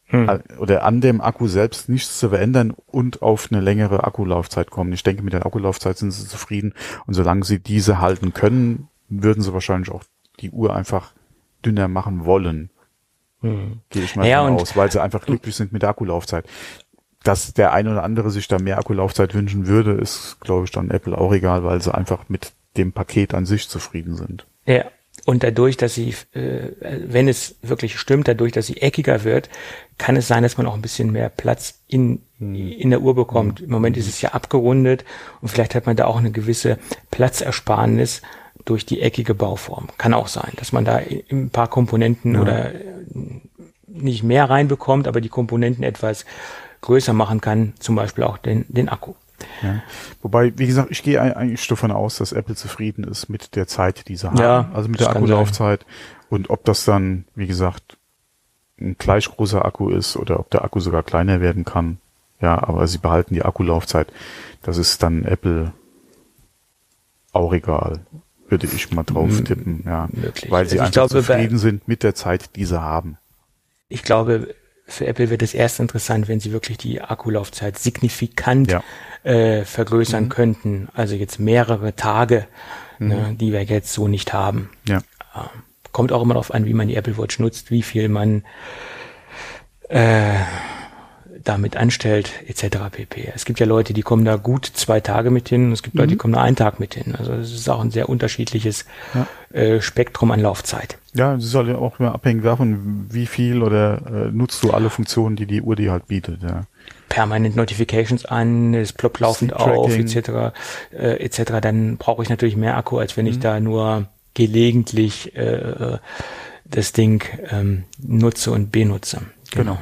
hm. oder an dem Akku selbst nichts zu verändern und auf eine längere Akkulaufzeit kommen. Ich denke, mit der Akkulaufzeit sind sie zufrieden und solange sie diese halten können, würden sie wahrscheinlich auch die Uhr einfach dünner machen wollen. Hm. Gehe ich mal ja, davon aus, weil sie einfach glücklich sind mit der Akkulaufzeit dass der ein oder andere sich da mehr Akkulaufzeit wünschen würde, ist, glaube ich, dann Apple auch egal, weil sie einfach mit dem Paket an sich zufrieden sind. Ja. Und dadurch, dass sie, äh, wenn es wirklich stimmt, dadurch, dass sie eckiger wird, kann es sein, dass man auch ein bisschen mehr Platz in, hm. in der Uhr bekommt. Im Moment ist es ja abgerundet und vielleicht hat man da auch eine gewisse Platzersparnis durch die eckige Bauform. Kann auch sein, dass man da ein paar Komponenten ja. oder nicht mehr reinbekommt, aber die Komponenten etwas größer machen kann, zum Beispiel auch den, den Akku. Ja. Wobei, wie gesagt, ich gehe eigentlich davon aus, dass Apple zufrieden ist mit der Zeit, die sie haben. Ja, also mit der Akkulaufzeit. Und ob das dann, wie gesagt, ein gleich großer Akku ist oder ob der Akku sogar kleiner werden kann. Ja, aber sie behalten die Akkulaufzeit. Das ist dann Apple auch egal. Würde ich mal drauf tippen, ja. Möglich. Weil sie Also einfach glaube, zufrieden sind mit der Zeit, die sie haben. Ich glaube, für Apple wird es erst interessant, wenn sie wirklich die Akkulaufzeit signifikant Ja. äh, vergrößern könnten. Also jetzt mehrere Tage, ne, die wir jetzt so nicht haben. Ja. Kommt auch immer darauf an, wie man die Apple Watch nutzt, wie viel man äh, damit anstellt, etc. pp. Es gibt ja Leute, die kommen da gut zwei Tage mit hin, es gibt Leute, die kommen da einen Tag mit hin. Also es ist auch ein sehr unterschiedliches äh, Spektrum an Laufzeit. Ja, es soll ja auch immer abhängig davon, wie viel oder äh, nutzt du alle Funktionen, die die Uhr dir halt bietet. Ja. permanent Notifications an, es ploppt laufend auf, etc., äh, etc., dann brauche ich natürlich mehr Akku, als wenn ich da nur gelegentlich äh, das Ding ähm, nutze und benutze. Genau.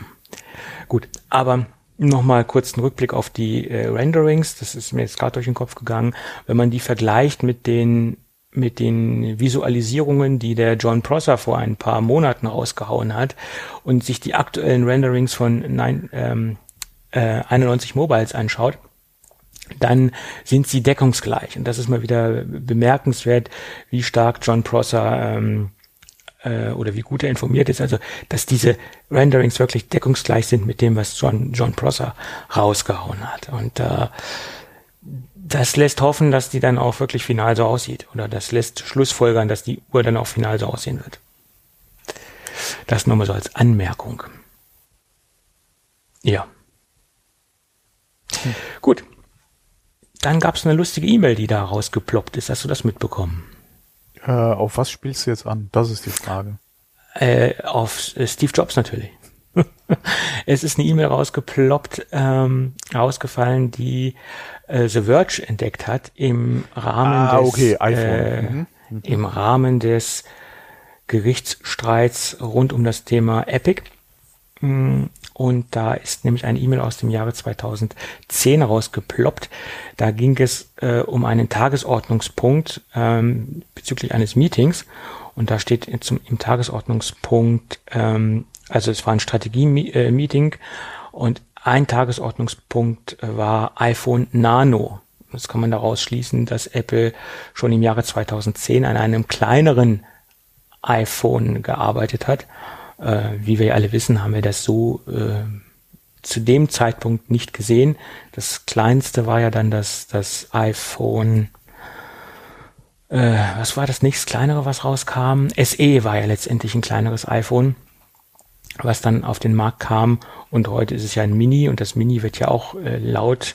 Gut, aber nochmal kurz einen Rückblick auf die äh, Renderings, das ist mir jetzt gerade durch den Kopf gegangen, wenn man die vergleicht mit den mit den Visualisierungen, die der John Prosser vor ein paar Monaten rausgehauen hat und sich die aktuellen Renderings von nein, ähm, äh, 91 Mobiles anschaut, dann sind sie deckungsgleich. Und das ist mal wieder bemerkenswert, wie stark John Prosser ähm, äh, oder wie gut er informiert ist. Also, dass diese Renderings wirklich deckungsgleich sind mit dem, was John, John Prosser rausgehauen hat. Und äh, das lässt hoffen, dass die dann auch wirklich final so aussieht. Oder das lässt Schlussfolgern, dass die Uhr dann auch final so aussehen wird. Das nur mal so als Anmerkung. Ja. Gut. Dann gab es eine lustige E-Mail, die da rausgeploppt ist. Hast du das mitbekommen? Äh, auf was spielst du jetzt an? Das ist die Frage. Äh, auf äh, Steve Jobs natürlich. [LAUGHS] es ist eine E-Mail rausgeploppt, ähm, rausgefallen, die äh, The Verge entdeckt hat im Rahmen Ah, des okay. Äh, Mhm. im Rahmen des Gerichtsstreits rund um das Thema Epic. Und da ist nämlich eine E-Mail aus dem Jahre 2010 rausgeploppt. Da ging es äh, um einen Tagesordnungspunkt ähm, bezüglich eines Meetings. Und da steht zum, im Tagesordnungspunkt, ähm, also es war ein Strategie-Meeting und ein Tagesordnungspunkt äh, war iPhone Nano. Das kann man daraus schließen, dass Apple schon im Jahre 2010 an einem kleineren iPhone gearbeitet hat. Äh, wie wir alle wissen, haben wir das so äh, zu dem Zeitpunkt nicht gesehen. Das kleinste war ja dann das, das iPhone, äh, was war das nächste kleinere, was rauskam? SE war ja letztendlich ein kleineres iPhone, was dann auf den Markt kam. Und heute ist es ja ein Mini und das Mini wird ja auch äh, laut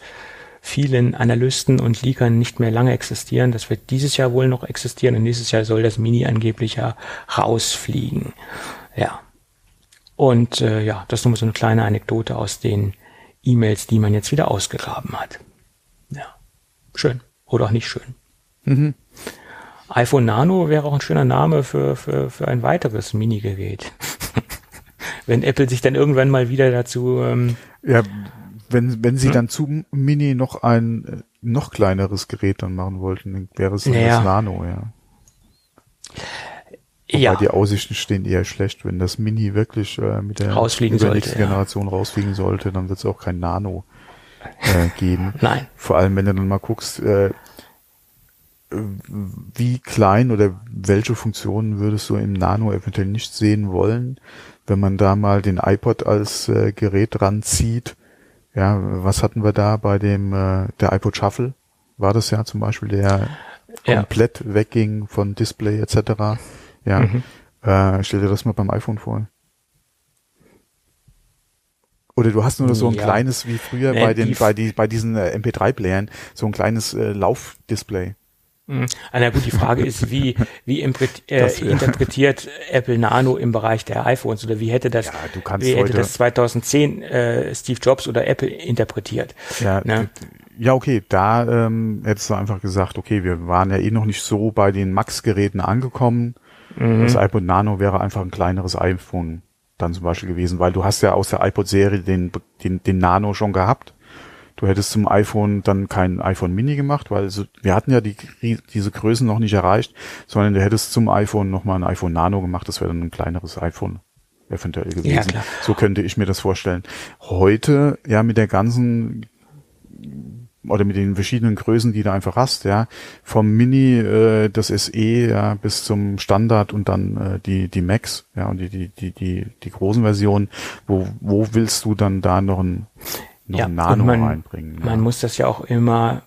vielen Analysten und Leakern nicht mehr lange existieren. Das wird dieses Jahr wohl noch existieren und nächstes Jahr soll das Mini angeblich ja rausfliegen. Ja. Und äh, ja, das ist nur so eine kleine Anekdote aus den E-Mails, die man jetzt wieder ausgegraben hat. Ja. Schön. Oder auch nicht schön. Mhm. iPhone Nano wäre auch ein schöner Name für, für, für ein weiteres Mini-Gerät. [LAUGHS] Wenn Apple sich dann irgendwann mal wieder dazu ähm, Ja, wenn, wenn sie Hm? dann zu Mini noch ein äh, noch kleineres Gerät dann machen wollten, dann wäre es dann Naja. das Nano, ja. Wobei ja, die Aussichten stehen eher schlecht. Wenn das Mini wirklich äh, mit der Rausfliegen sollte, ja. Generation rausfliegen sollte, dann wird es auch kein Nano äh, [LAUGHS] geben. nein. Vor allem, wenn du dann mal guckst, äh, wie klein oder welche Funktionen würdest du im Nano eventuell nicht sehen wollen, wenn man da mal den iPod als äh, Gerät ranzieht. Ja, was hatten wir da bei dem äh, der iPod Shuffle? War das ja zum Beispiel der Ja. komplett wegging von Display etc. Ja, Mhm. äh, stell dir das mal beim iPhone vor. Oder du hast nur so ein Ja. kleines wie früher Nee, bei den die- bei die bei diesen äh, MP3-Playern so ein kleines äh, Laufdisplay. Mhm. Ah, Na gut, die Frage ist, wie, wie [LAUGHS] äh, Das, ja. interpretiert Apple Nano im Bereich der iPhones oder wie hätte das, Ja, du kannst wie hätte das 2010 äh, Steve Jobs oder Apple interpretiert? Ja, Ne? ja, okay, da ähm, hättest du einfach gesagt, okay, wir waren ja eh noch nicht so bei den Max-Geräten angekommen. Mhm. Das iPod Nano wäre einfach ein kleineres iPhone dann zum Beispiel gewesen, weil du hast ja aus der iPod-Serie den, den, den Nano schon gehabt. Du hättest zum iPhone dann kein iPhone Mini gemacht, weil so, wir hatten ja die, diese Größen noch nicht erreicht, sondern du hättest zum iPhone nochmal ein iPhone Nano gemacht, das wäre dann ein kleineres iPhone eventuell gewesen. klar. So könnte ich mir das vorstellen. Heute, ja, mit der ganzen oder mit den verschiedenen Größen, die du einfach hast, ja, vom Mini, äh, das SE, ja, bis zum Standard und dann äh, die die Max, ja, und die die die die die großen Versionen, wo wo willst du dann da noch ein noch Ja, ein Nano man- reinbringen? ja. Man muss das ja auch immer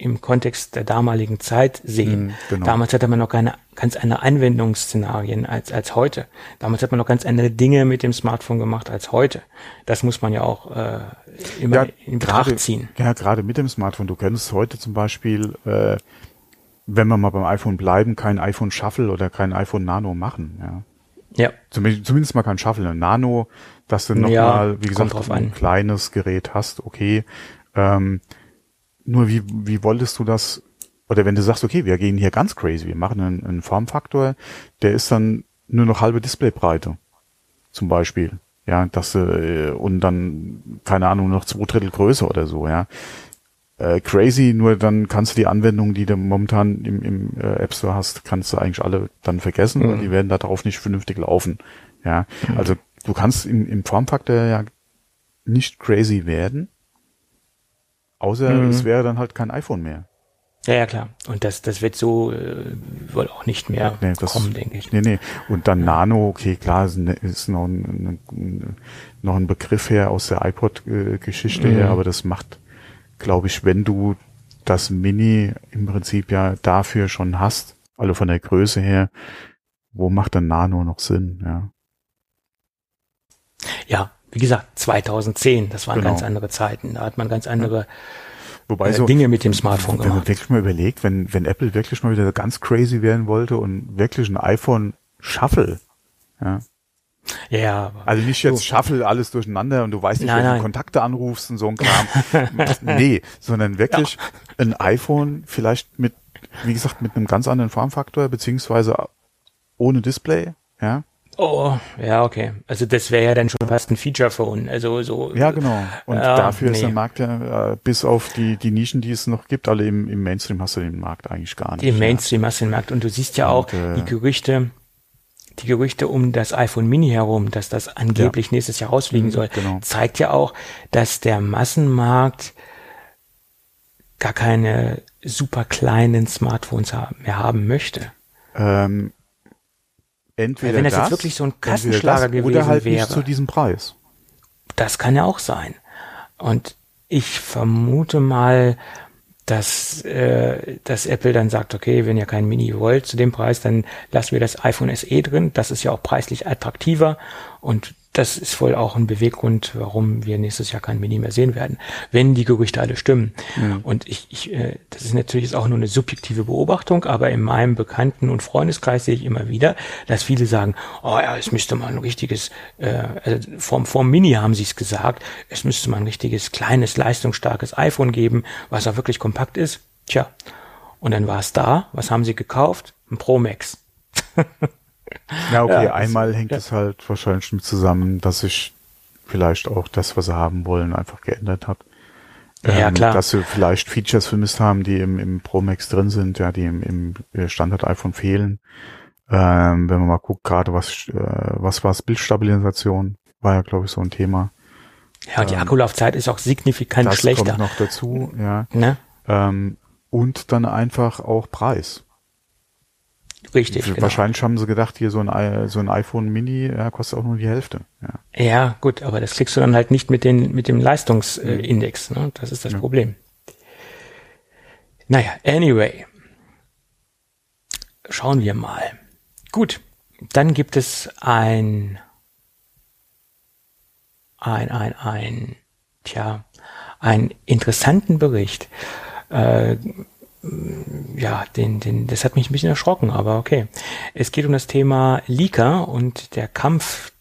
im Kontext der damaligen Zeit sehen. Mhm, genau. Damals hatte man noch keine ganz andere Anwendungsszenarien als, als heute. Damals hat man noch ganz andere Dinge mit dem Smartphone gemacht als heute. Das muss man ja auch äh, immer in Betracht gerade, ziehen. Ja, gerade mit dem Smartphone. Du könntest heute zum Beispiel, äh, wenn wir mal beim iPhone bleiben, kein iPhone Shuffle oder kein iPhone Nano machen. Ja. Ja, Zumindest, zumindest mal kein Shuffle. Ein Nano, dass du nochmal, Ja, mal, wie gesagt, ein an. kleines Gerät hast, okay. Ähm, nur wie, wie wolltest du das, oder wenn du sagst, okay, wir gehen hier ganz crazy, wir machen einen, einen Formfaktor, der ist dann nur noch halbe Displaybreite, zum Beispiel. Ja, dass äh, und dann, keine Ahnung, noch zwei Drittel Größe oder so, ja. Äh, crazy, nur dann kannst du die Anwendungen, die du momentan im, im äh, App Store hast, kannst du eigentlich alle dann vergessen, weil Mhm. die werden da drauf nicht vernünftig laufen. Ja, also du kannst im, im Formfaktor ja nicht crazy werden, außer Mhm. es wäre dann halt kein iPhone mehr. ja, ja, klar. Und das, das wird so äh, wohl auch nicht mehr Nee, das- kommen, denke ich. Nee, nee. Und dann Nano, okay, klar, ist, ne- ist noch, ein, ein, noch ein Begriff her aus der iPod-Geschichte Mhm. her, aber das macht, glaube ich, wenn du das Mini im Prinzip ja dafür schon hast, also von der Größe her, wo macht dann Nano noch Sinn, ja. Ja, wie gesagt, 2010, das waren Genau. ganz andere Zeiten. Da hat man ganz andere Wobei äh, so, Dinge mit dem Smartphone wenn man gemacht. wirklich mal überlegt, wenn, wenn Apple wirklich mal wieder ganz crazy werden wollte und wirklich ein iPhone Shuffle, ja, Ja, ja, Also nicht jetzt Du- Shuffle alles durcheinander und du weißt nicht, welche. Kontakte anrufst und so ein Kram. [LAUGHS] nee, sondern wirklich ein iPhone vielleicht mit, wie gesagt, mit einem ganz anderen Formfaktor, beziehungsweise ohne Display, ja. Oh, ja, okay. Also das wäre ja dann schon fast ein Feature-Phone. Also so. Ja, genau. Und Ja, dafür ist nee. der Markt ja, äh, bis auf die, die Nischen, die es noch gibt, alle im, im Mainstream hast du den Markt eigentlich gar nicht. Im Mainstream hast du den Markt. Und du siehst ja auch Und, äh, die Gerüchte, die Gerüchte um das iPhone Mini herum, dass das angeblich nächstes Jahr rausfliegen Mhm, soll, genau. zeigt ja auch, dass der Massenmarkt gar keine super kleinen Smartphones haben, mehr haben möchte. Ja. Ähm, entweder Wenn das das jetzt wirklich so ein Kassenschlager gewesen oder halt wäre. nicht zu diesem Preis. Das kann ja auch sein. Und ich vermute mal, dass, äh, dass Apple dann sagt, okay, wenn ihr kein Mini wollt zu dem Preis, dann lassen wir das iPhone SE drin. Das ist ja auch preislich attraktiver und das ist wohl auch ein Beweggrund, warum wir nächstes Jahr kein Mini mehr sehen werden, wenn die Gerüchte alle stimmen. Und ich, ich äh, das ist natürlich jetzt auch nur eine subjektive Beobachtung, aber in meinem Bekannten- und Freundeskreis sehe ich immer wieder, dass viele sagen, oh ja, es müsste mal ein richtiges, äh, also vom, vom Mini haben sie es gesagt, es müsste mal ein richtiges, kleines, leistungsstarkes iPhone geben, was auch wirklich kompakt ist. Tja, und dann war es da. Was haben sie gekauft? Ein Pro Max. [LAUGHS] Ja, okay, Ja, das- einmal hängt ja. es halt wahrscheinlich mit zusammen, dass sich vielleicht auch das, was sie haben wollen, einfach geändert hat. Ja, klar. Dass sie vielleicht Features vermisst haben, die im, im Pro Max drin sind, ja, die im, im Standard-iPhone fehlen. Ähm, wenn man mal guckt, gerade was, äh, was war es, Bildstabilisation, war ja, glaube ich, so ein Thema. Ja, und die Ähm, Akkulaufzeit ist auch signifikant das schlechter. kommt noch dazu, ja. Ne? Ähm, und dann einfach auch Preis. Richtig. Genau. Wahrscheinlich haben sie gedacht, hier so ein, so ein iPhone Mini ja, kostet auch nur die Hälfte. Ja. Ja, gut, aber das kriegst du dann halt nicht mit, den, mit dem Leistungsindex. Ne? Das ist das Problem. Naja, anyway. Schauen wir mal. Gut, dann gibt es ein, ein, ein, ein, tja, einen interessanten Bericht. Äh, ja, den, den, das hat mich ein bisschen erschrocken, aber okay. Es geht um das Thema Leaker und der Kampf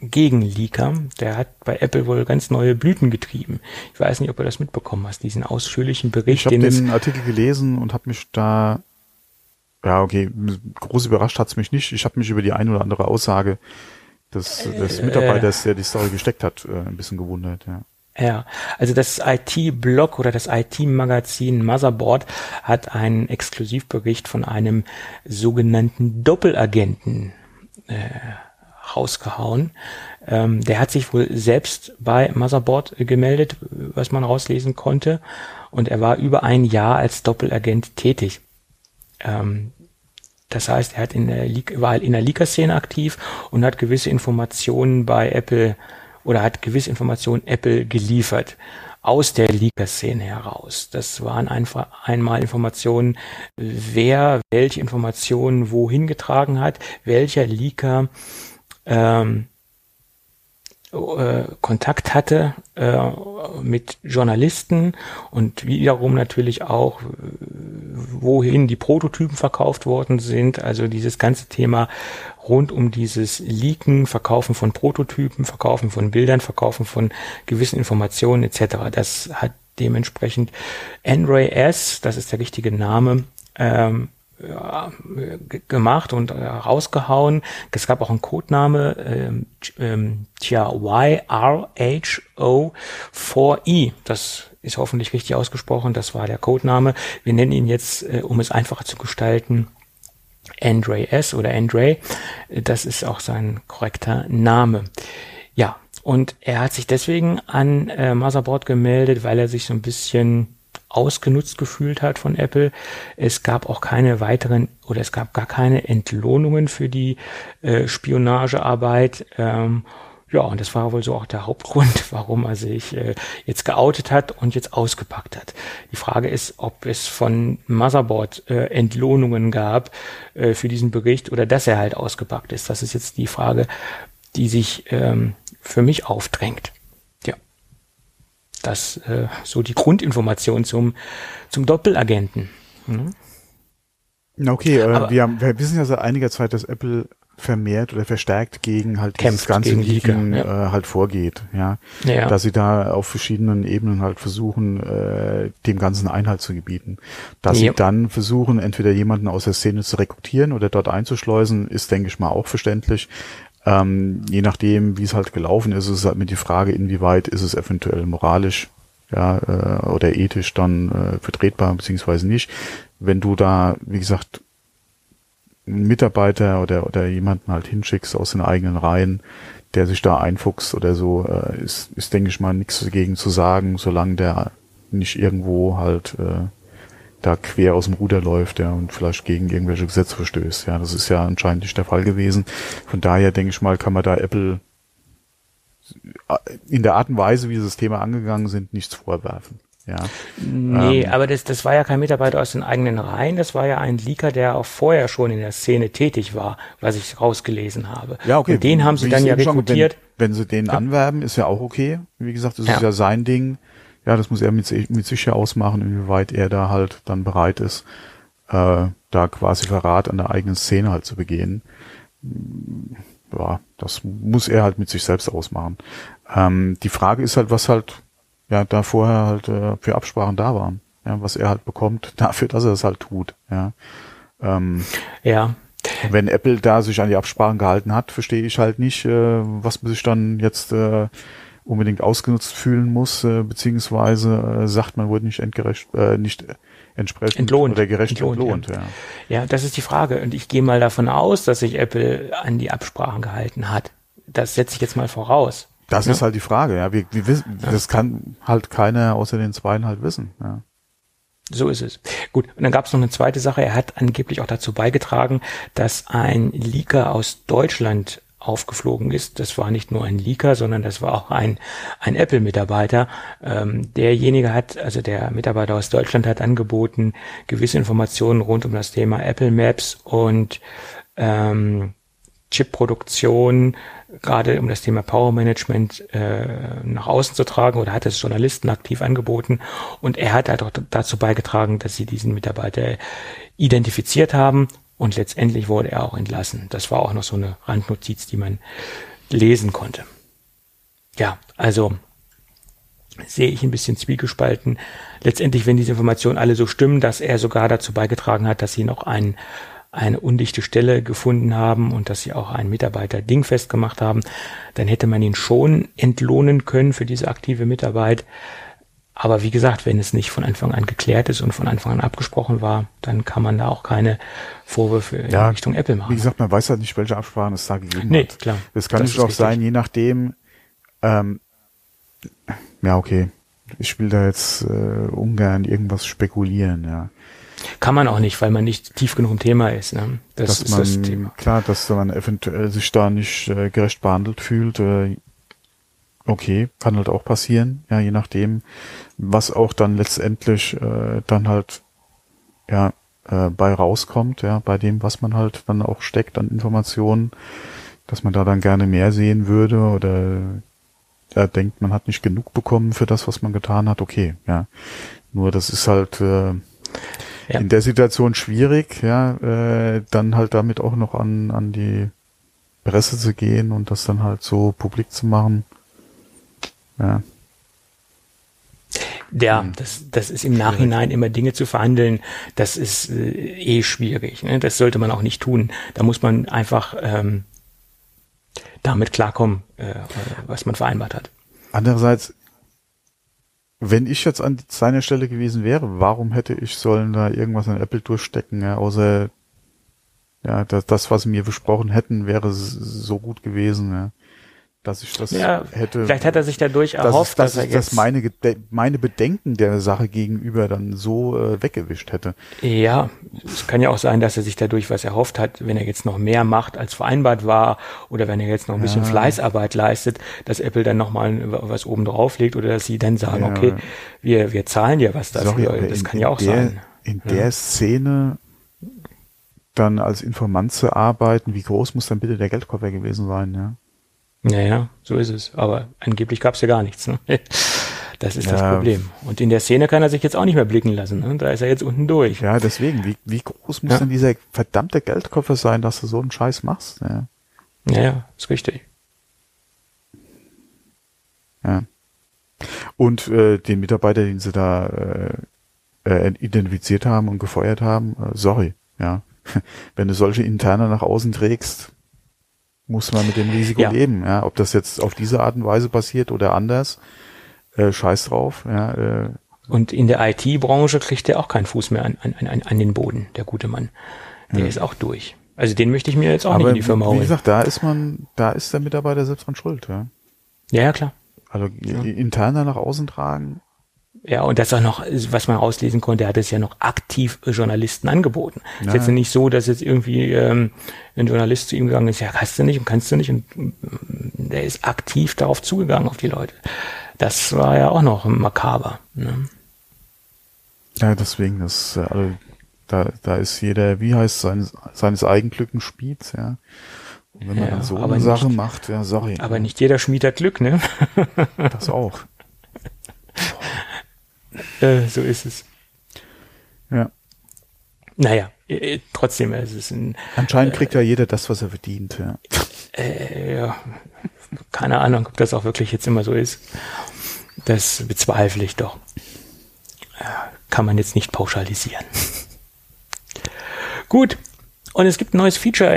gegen Leaker. Der hat bei Apple wohl ganz neue Blüten getrieben. Ich weiß nicht, ob du das mitbekommen hast, diesen ausführlichen Bericht, Ich habe den es den Artikel gelesen und habe mich da, ja okay, groß überrascht hat's mich nicht. Ich habe mich über die ein oder andere Aussage des, des Mitarbeiters, der die Story gesteckt hat, äh, ein bisschen gewundert. Ja. Ja, also das IT-Blog oder das IT-Magazin Motherboard hat einen Exklusivbericht von einem sogenannten Doppelagenten äh, rausgehauen. Ähm, der hat sich wohl selbst bei Motherboard gemeldet, was man rauslesen konnte. Und er war über ein Jahr als Doppelagent tätig. Ähm, das heißt, er hat in der war in der Leaker-Szene aktiv und hat gewisse Informationen bei Apple oder hat gewisse Informationen Apple geliefert aus der Leaker-Szene heraus. Das waren einfach einmal Informationen, wer welche Informationen wohin getragen hat, welcher Leaker ähm, äh, Kontakt hatte äh, mit Journalisten und wiederum natürlich auch, wohin die Prototypen verkauft worden sind. Also dieses ganze Thema rund um dieses Leaken, Verkaufen von Prototypen, Verkaufen von Bildern, Verkaufen von gewissen Informationen etc. Das hat dementsprechend N-Ray S, das ist der richtige Name, ähm, ja, gemacht und äh, rausgehauen. Es gab auch einen Codename, ähm, ähm, tja, YRHO4E. Das ist hoffentlich richtig ausgesprochen. Das war der Codename. Wir nennen ihn jetzt, äh, um es einfacher zu gestalten, Andre S. oder Andre. Das ist auch sein korrekter Name. Ja, und er hat sich deswegen an äh, Motherboard gemeldet, weil er sich so ein bisschen ausgenutzt gefühlt hat von Apple. Es gab auch keine weiteren oder es gab gar keine Entlohnungen für die äh, Spionagearbeit. Ähm, ja, und das war wohl so auch der [LAUGHS] Hauptgrund, warum er sich äh, jetzt geoutet hat und jetzt ausgepackt hat. Die Frage ist, ob es von Motherboard äh, Entlohnungen gab äh, für diesen Bericht oder dass er halt ausgepackt ist. Das ist jetzt die Frage, die sich ähm, für mich aufdrängt das äh, so die Grundinformation zum, zum Doppelagenten. Mhm. Okay, äh, wir, haben, wir wissen ja seit einiger Zeit, dass Apple vermehrt oder verstärkt gegen halt Kämpft dieses ganze Leaken ja. äh, halt vorgeht, ja? ja. Dass sie da auf verschiedenen Ebenen halt versuchen, äh, dem Ganzen Einhalt zu gebieten. Dass ja. sie dann versuchen, entweder jemanden aus der Szene zu rekrutieren oder dort einzuschleusen, ist, denke ich mal, auch verständlich. Ähm, je nachdem, wie es halt gelaufen ist, ist es halt mit die Frage, inwieweit ist es eventuell moralisch ja, äh, oder ethisch dann äh, vertretbar, beziehungsweise nicht. Wenn du da, wie gesagt, einen Mitarbeiter oder, oder jemanden halt hinschickst aus den eigenen Reihen, der sich da einfuchst oder so, äh, ist, ist, denke ich mal, nichts dagegen zu sagen, solange der nicht irgendwo halt äh, da quer aus dem Ruder läuft, ja, und vielleicht gegen irgendwelche Gesetze verstößt. Ja, das ist ja anscheinend nicht der Fall gewesen. Von daher denke ich mal, kann man da Apple in der Art und Weise, wie sie das Thema angegangen sind, nichts vorwerfen. Ja. Nee, ähm, aber das, das war ja kein Mitarbeiter aus den eigenen Reihen, das war ja ein Leaker, der auch vorher schon in der Szene tätig war, was ich rausgelesen habe. Ja, okay. Und den haben sie dann ja rekrutiert. Schon, wenn, wenn, sie den anwerben, ist ja auch okay. Wie gesagt, das ja. ist ja sein Ding ja, das muss er mit, mit sich ja ausmachen, inwieweit er da halt dann bereit ist, äh, da quasi Verrat an der eigenen Szene halt zu begehen. Ja, das muss er halt mit sich selbst ausmachen. Ähm, die Frage ist halt, was halt ja da vorher halt äh, für Absprachen da waren. Ja, was er halt bekommt [LAUGHS] dafür, dass er es halt tut. Ja. Ähm, ja. Wenn Apple da sich an die Absprachen gehalten hat, verstehe ich halt nicht, äh, was man sich dann jetzt äh, unbedingt ausgenutzt fühlen muss, äh, beziehungsweise äh, sagt, man wurde nicht entgerecht, äh, nicht entsprechend entlohnt. oder gerecht entlohnt. entlohnt ja. ja. ja, das ist die Frage. Und ich gehe mal davon aus, dass sich Apple an die Absprachen gehalten hat. Das setze ich jetzt mal voraus. Das ja? ist halt die Frage, ja. Wir, wir wissen, ja. das kann halt keiner außer den Zweien halt wissen. Ja. So ist es. Gut, und dann gab es noch eine zweite Sache. Er hat angeblich auch dazu beigetragen, dass ein Leaker aus Deutschland aufgeflogen ist. Das war nicht nur ein Leaker, sondern das war auch ein, ein Apple-Mitarbeiter. Ähm, derjenige hat, also der Mitarbeiter aus Deutschland hat angeboten, gewisse Informationen rund um das Thema Apple Maps und ähm, Chip-Produktion, gerade um das Thema Power Management äh, nach außen zu tragen oder hat es Journalisten aktiv angeboten und er hat halt auch dazu beigetragen, dass sie diesen Mitarbeiter identifiziert haben und letztendlich wurde er auch entlassen. Das war auch noch so eine Randnotiz, die man lesen konnte. Ja, also sehe ich ein bisschen zwiegespalten. Letztendlich, wenn diese Informationen alle so stimmen, dass er sogar dazu beigetragen hat, dass sie noch ein, eine undichte Stelle gefunden haben und dass sie auch einen Mitarbeiter dingfest gemacht haben, dann hätte man ihn schon entlohnen können für diese aktive Mitarbeit. Aber wie gesagt, wenn es nicht von Anfang an geklärt ist und von Anfang an abgesprochen war, dann kann man da auch keine Vorwürfe in Ja, Richtung Apple machen. Wie gesagt, man weiß halt nicht, welche Absprachen es da gegeben nee, hat. klar. Das kann natürlich auch richtig. sein, je nachdem, ähm, ja, okay. Ich will da jetzt äh, ungern irgendwas spekulieren, ja. Kann man auch nicht, weil man nicht tief genug im Thema ist. Ne? Das dass ist man, das Thema. klar, dass man eventuell sich da nicht äh, gerecht behandelt fühlt, äh, okay, kann halt auch passieren, ja, je nachdem, was auch dann letztendlich äh, dann halt, ja, äh, bei rauskommt, ja, bei dem, was man halt dann auch steckt an Informationen, dass man da dann gerne mehr sehen würde oder er denkt, man hat nicht genug bekommen für das, was man getan hat, okay, ja. Nur das ist halt äh, Ja. in der Situation schwierig, ja, äh, dann halt damit auch noch an, an die Presse zu gehen und das dann halt so publik zu machen. Ja, Ja, Hm. das, das ist im Nachhinein immer Dinge zu verhandeln, das ist äh, eh schwierig. Ne? Das sollte man auch nicht tun. Da muss man einfach ähm, damit klarkommen, äh, was man vereinbart hat. Andererseits, wenn ich jetzt an seiner Stelle gewesen wäre, warum hätte ich sollen da irgendwas an Apple durchstecken, ja, außer ja, das, das, was sie mir versprochen hätten, wäre so gut gewesen, ja, dass ich das Ja, hätte. vielleicht hat er sich dadurch dass, erhofft, dass, dass er ich das jetzt meine, meine Bedenken der Sache gegenüber dann so äh, weggewischt hätte. Ja, es kann ja auch sein, dass er sich dadurch was erhofft hat, wenn er jetzt noch mehr macht, als vereinbart war, oder wenn er jetzt noch ein bisschen Ja. Fleißarbeit leistet, dass Apple dann nochmal was oben drauflegt oder dass sie dann sagen, Ja. okay, wir, wir zahlen dir was dafür. Sorry, das in, kann ja auch der, sein. In der Szene dann als Informant zu arbeiten, wie groß muss dann bitte der Geldkoffer gewesen sein, ja? Naja, so ist es. Aber angeblich gab es ja gar nichts. Ne? [LAUGHS] Das ist das Ja. Problem. Und in der Szene kann er sich jetzt auch nicht mehr blicken lassen. Ne? Da ist er jetzt unten durch. Ja, deswegen, wie, wie groß muss Ja. denn dieser verdammte Geldkoffer sein, dass du so einen Scheiß machst? Ja. Naja, ist richtig. ja. Und äh, den Mitarbeiter, den sie da äh, äh, identifiziert haben und gefeuert haben, äh, sorry, ja. [LAUGHS] Wenn du solche Interne nach außen trägst, muss man mit dem Risiko Ja. leben, ja. Ob das jetzt auf diese Art und Weise passiert oder anders, äh, scheiß drauf, ja. Äh, Und in der IT-Branche kriegt er auch keinen Fuß mehr an, an, an, an den Boden, der gute Mann. Der ist auch durch. Also den möchte ich mir jetzt auch nicht aber in die Firma wie holen. gesagt, da ist man, da ist der Mitarbeiter selbst dran schuld, ja. ja, ja, klar. Also interner nach außen tragen, Ja, und das auch noch, was man rauslesen konnte, er hat es ja noch aktiv Journalisten angeboten. Ist Ja. jetzt nicht so, dass jetzt irgendwie ähm, ein Journalist zu ihm gegangen ist, ja, kannst du nicht und kannst du nicht. Und mm, der ist aktiv darauf zugegangen, auf die Leute. Das war ja auch noch makaber. Ne? Ja, deswegen, das, also, da, da ist jeder, wie heißt seines, seines Eigenglückens Spiez, ja. Und wenn man Ja, dann so eine Sache nicht- macht, ja, sorry, Aber nicht jeder Schmied hat Glück, ne? das auch. Äh, so ist es. Ja. Naja, äh, trotzdem, es ist ein, Anscheinend kriegt ja jeder das, was er verdient, ja. äh, ja, keine Ahnung, ob das auch wirklich jetzt immer so ist. Das bezweifle ich doch. Äh, Kann man jetzt nicht pauschalisieren. Gut. Und es gibt ein neues Feature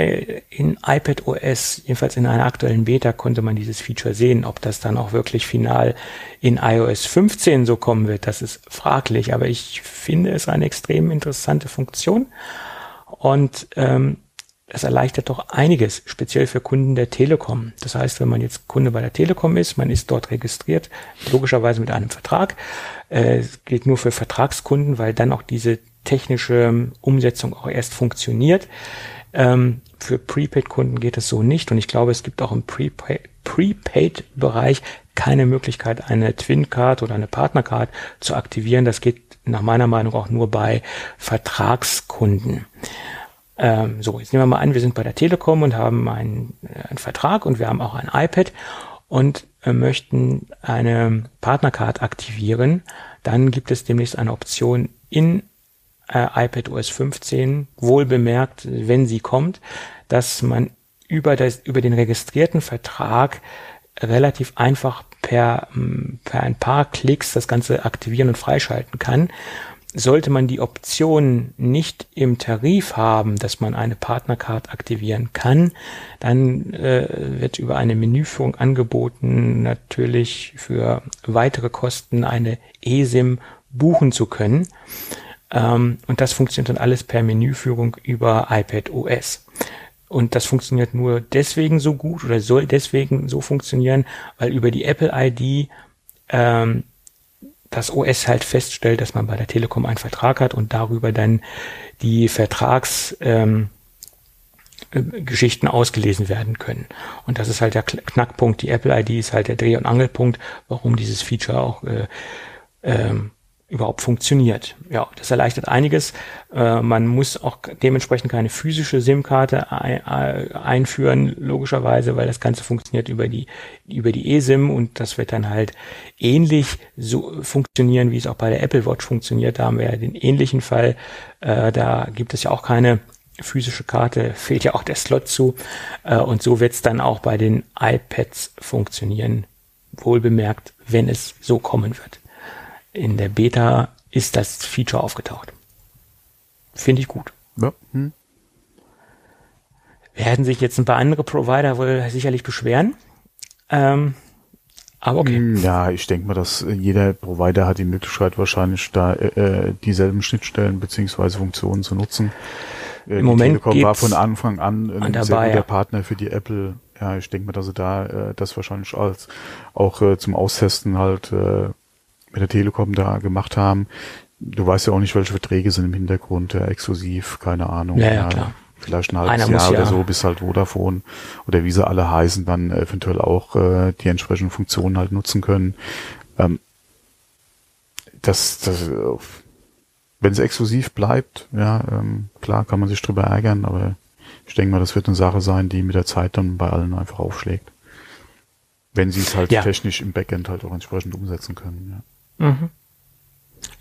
in iPad OS. Jedenfalls in einer aktuellen Beta konnte man dieses Feature sehen. Ob das dann auch wirklich final in iOS 15 so kommen wird, das ist fraglich. Aber ich finde es eine extrem interessante Funktion. Und ähm, das erleichtert doch einiges, speziell für Kunden der Telekom. Das heißt, wenn man jetzt Kunde bei der Telekom ist, man ist dort registriert, logischerweise mit einem Vertrag. Äh, Es gilt nur für Vertragskunden, weil dann auch diese technische Umsetzung auch erst funktioniert. Ähm, für Prepaid-Kunden geht es so nicht und ich glaube, es gibt auch im Prepaid- Prepaid-Bereich keine Möglichkeit, eine Twin-Card oder eine Partner-Card zu aktivieren. Das geht nach meiner Meinung auch nur bei Vertragskunden. Ähm, so, jetzt nehmen wir mal an, wir sind bei der Telekom und haben einen, äh, einen Vertrag und wir haben auch ein iPad und äh, möchten eine Partnercard aktivieren. Dann gibt es demnächst eine Option in äh, iPad OS 15, wohl bemerkt, wenn sie kommt, dass man über, das, über den registrierten Vertrag relativ einfach per, m, per ein paar Klicks das Ganze aktivieren und freischalten kann. sollte man die Option nicht im Tarif haben, dass man eine Partnercard aktivieren kann, dann äh, wird über eine Menüführung angeboten, natürlich für weitere Kosten eine eSIM buchen zu können. Ähm, und das funktioniert dann alles per Menüführung über iPad OS. Und das funktioniert nur deswegen so gut oder soll deswegen so funktionieren, weil über die Apple ID ähm, das OS halt feststellt, dass man bei der Telekom einen Vertrag hat und darüber dann die Vertrags ähm, äh, Geschichten ausgelesen werden können. Und das ist halt der Knackpunkt. Die Apple ID ist halt der Dreh- und Angelpunkt, warum dieses Feature auch äh, ähm, überhaupt funktioniert. Ja, das erleichtert einiges. Äh, man muss auch dementsprechend keine physische SIM-Karte äh, einführen, logischerweise, weil das Ganze funktioniert über die über die eSIM und das wird dann halt ähnlich so funktionieren, wie es auch bei der Apple Watch funktioniert. Da haben wir ja den ähnlichen Fall. Äh, da gibt es ja auch keine physische Karte, [LAUGHS] fehlt ja auch der Slot zu. Und so wird es dann auch bei den iPads funktionieren. Wohlbemerkt, wenn es so kommen wird in der Beta ist das Feature aufgetaucht. Finde ich gut. Ja. Hm. Werden sich jetzt ein paar andere Provider wohl sicherlich beschweren. Ähm, aber okay. Hm, ja, ich denke mal, dass jeder Provider hat die Möglichkeit wahrscheinlich da äh, äh dieselben Schnittstellen beziehungsweise Funktionen zu nutzen. Äh, Im Moment Telekom war von Anfang an ein dabei, sehr guter ja. Partner für die Apple. Ja, ich denke mal, dass sie da äh, das wahrscheinlich als auch äh, zum Austesten halt äh, mit der Telekom da gemacht haben. Du weißt ja auch nicht, welche Verträge sind im Hintergrund, ja, exklusiv, keine Ahnung. Ja, ja, klar. Vielleicht ein halbes Einer Jahr oder ja. so, bis halt Vodafone oder wie sie alle heißen, dann eventuell auch äh, die entsprechenden Funktionen halt nutzen können. Ähm, das, das, äh, wenn es exklusiv bleibt, ja, ähm, klar kann man sich drüber ärgern, aber ich denke mal, das wird eine Sache sein, die mit der Zeit dann bei allen einfach aufschlägt. Wenn sie es halt ja. technisch im Backend halt auch entsprechend umsetzen können, ja. Mhm.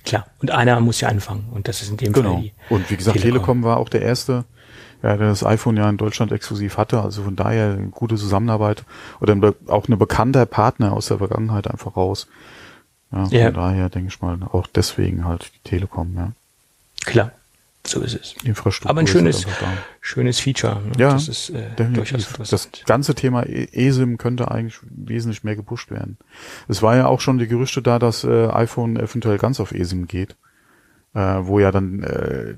Klar, und einer muss ja anfangen und das ist in dem genau. Fall die Und wie gesagt, Telekom. Telekom war auch der erste, ja, der das iPhone ja in Deutschland exklusiv hatte, also von daher eine gute Zusammenarbeit oder auch eine bekannter Partner aus der Vergangenheit einfach raus. Ja, von ja. daher denke ich mal, auch deswegen halt die Telekom, ja. Klar. So ist es. Infrastruktur. Aber ein schönes, schönes Feature. Ne? Ja, das ist äh, durchaus. Das ganze Thema e- eSIM könnte eigentlich wesentlich mehr gepusht werden. Es war ja auch schon die Gerüchte da, dass äh, iPhone eventuell ganz auf eSIM geht, äh, wo ja dann äh,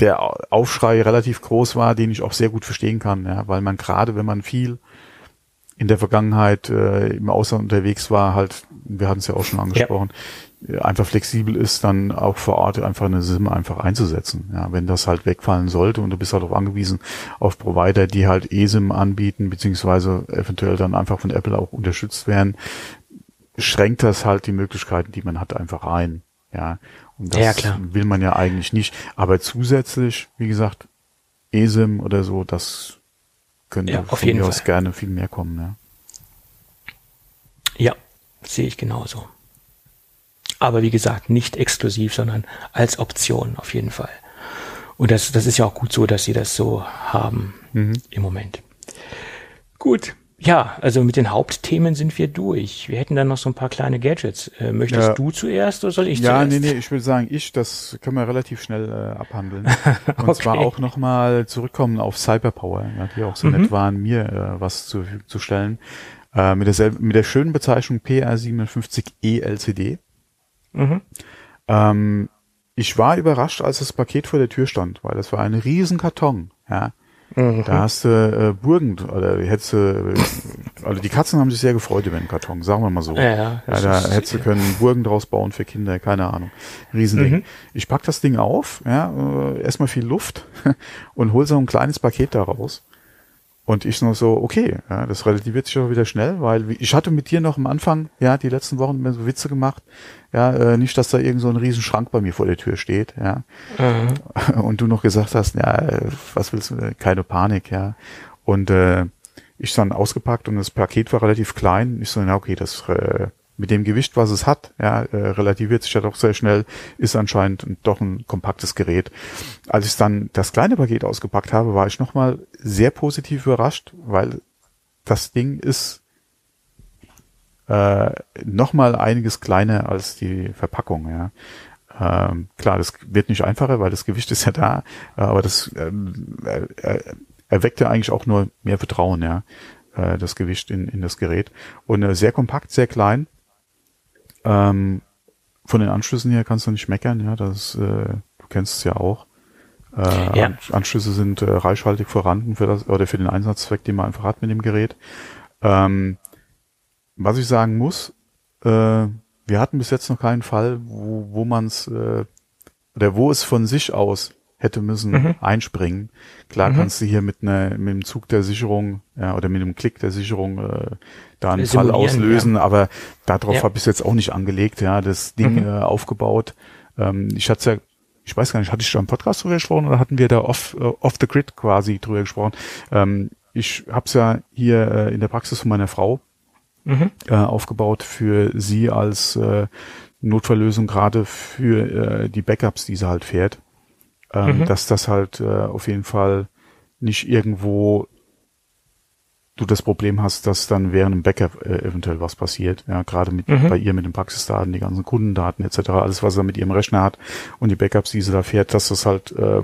der Aufschrei relativ groß war, den ich auch sehr gut verstehen kann, ja, weil man gerade, wenn man viel in der Vergangenheit äh, im Ausland unterwegs war, halt, wir hatten es ja auch schon angesprochen, ja einfach flexibel ist, dann auch vor Ort einfach eine SIM einfach einzusetzen. Ja, wenn das halt wegfallen sollte und du bist halt auch angewiesen auf Provider, die halt eSIM anbieten, beziehungsweise eventuell dann einfach von Apple auch unterstützt werden, schränkt das halt die Möglichkeiten, die man hat, einfach ein. Ja, und das ja, will man ja eigentlich nicht. Aber zusätzlich, wie gesagt, eSIM oder so, das könnte ja, von mir aus gerne viel mehr kommen. Ja, ja sehe ich genauso. Aber wie gesagt, nicht exklusiv, sondern als Option auf jeden Fall. Und das, das ist ja auch gut so, dass sie das so haben mhm. im Moment. Gut. Ja, also mit den Hauptthemen sind wir durch. Wir hätten dann noch so ein paar kleine Gadgets. Äh, möchtest ja. du zuerst oder soll ich ja, zuerst? Ja, nee, nee, ich würde sagen, ich, das können wir relativ schnell äh, abhandeln. [LAUGHS] Und okay. zwar auch nochmal zurückkommen auf Cyberpower, ja, die auch so mhm. nett waren, mir äh, was zu, zu stellen. Äh, mit, der, mit der schönen Bezeichnung PR57E LCD. Mhm. Ähm, ich war überrascht, als das Paket vor der Tür stand, weil das war ein riesen Karton. Ja. Mhm. Da hast du äh, Burgen, oder hättest du, also die Katzen haben sich sehr gefreut über den Karton, sagen wir mal so. Ja, ja, ja da hättest du können Burgen draus bauen für Kinder, keine Ahnung. Riesending. Mhm. Ich pack das Ding auf, ja, äh, erstmal viel Luft [LAUGHS] und hol so ein kleines Paket daraus. Und ich noch so, okay, ja, das relativiert sich auch wieder schnell, weil ich hatte mit dir noch am Anfang, ja, die letzten Wochen immer so Witze gemacht, ja, äh, nicht, dass da irgend so ein riesen Schrank bei mir vor der Tür steht, ja. Mhm. Und du noch gesagt hast, ja, äh, was willst du, keine Panik, ja. Und äh, ich dann ausgepackt und das Paket war relativ klein. Ich so, na okay, das äh, mit dem Gewicht, was es hat, ja, äh, relativiert sich ja doch sehr schnell, ist anscheinend doch ein kompaktes Gerät. Als ich dann das kleine Paket ausgepackt habe, war ich nochmal sehr positiv überrascht, weil das Ding ist äh, nochmal einiges kleiner als die Verpackung, ja. Ähm, klar, das wird nicht einfacher, weil das Gewicht ist ja da, aber das ähm, äh, erweckt ja eigentlich auch nur mehr Vertrauen, ja, äh, das Gewicht in, in das Gerät. Und äh, sehr kompakt, sehr klein. Ähm, von den Anschlüssen her kannst du nicht meckern, ja, das, äh, du kennst es ja auch. Äh, ja. Anschlüsse sind äh, reichhaltig vorhanden für das oder für den Einsatzzweck, den man einfach hat mit dem Gerät. Ähm, was ich sagen muss, äh, wir hatten bis jetzt noch keinen Fall, wo, wo man es äh, oder wo es von sich aus hätte müssen mhm. einspringen. Klar mhm. kannst du hier mit, ne, mit dem Zug der Sicherung ja, oder mit dem Klick der Sicherung äh, da einen Fall auslösen, ja. aber darauf ja. habe ich jetzt auch nicht angelegt, ja, das Ding mhm. äh, aufgebaut. Ähm, ich hatte ja, ich weiß gar nicht, hatte ich schon im Podcast drüber gesprochen oder hatten wir da off, uh, off the grid quasi drüber gesprochen? Ähm, ich habe es ja hier äh, in der Praxis von meiner Frau mhm. äh, aufgebaut für sie als äh, Notfalllösung, gerade für äh, die Backups, die sie halt fährt ähm, mhm. dass das halt äh, auf jeden Fall nicht irgendwo du das Problem hast, dass dann während dem Backup äh, eventuell was passiert. Ja, gerade mit mhm. bei ihr mit den Praxisdaten, die ganzen Kundendaten etc., alles was er mit ihrem Rechner hat und die Backups, die sie da fährt, dass das halt äh,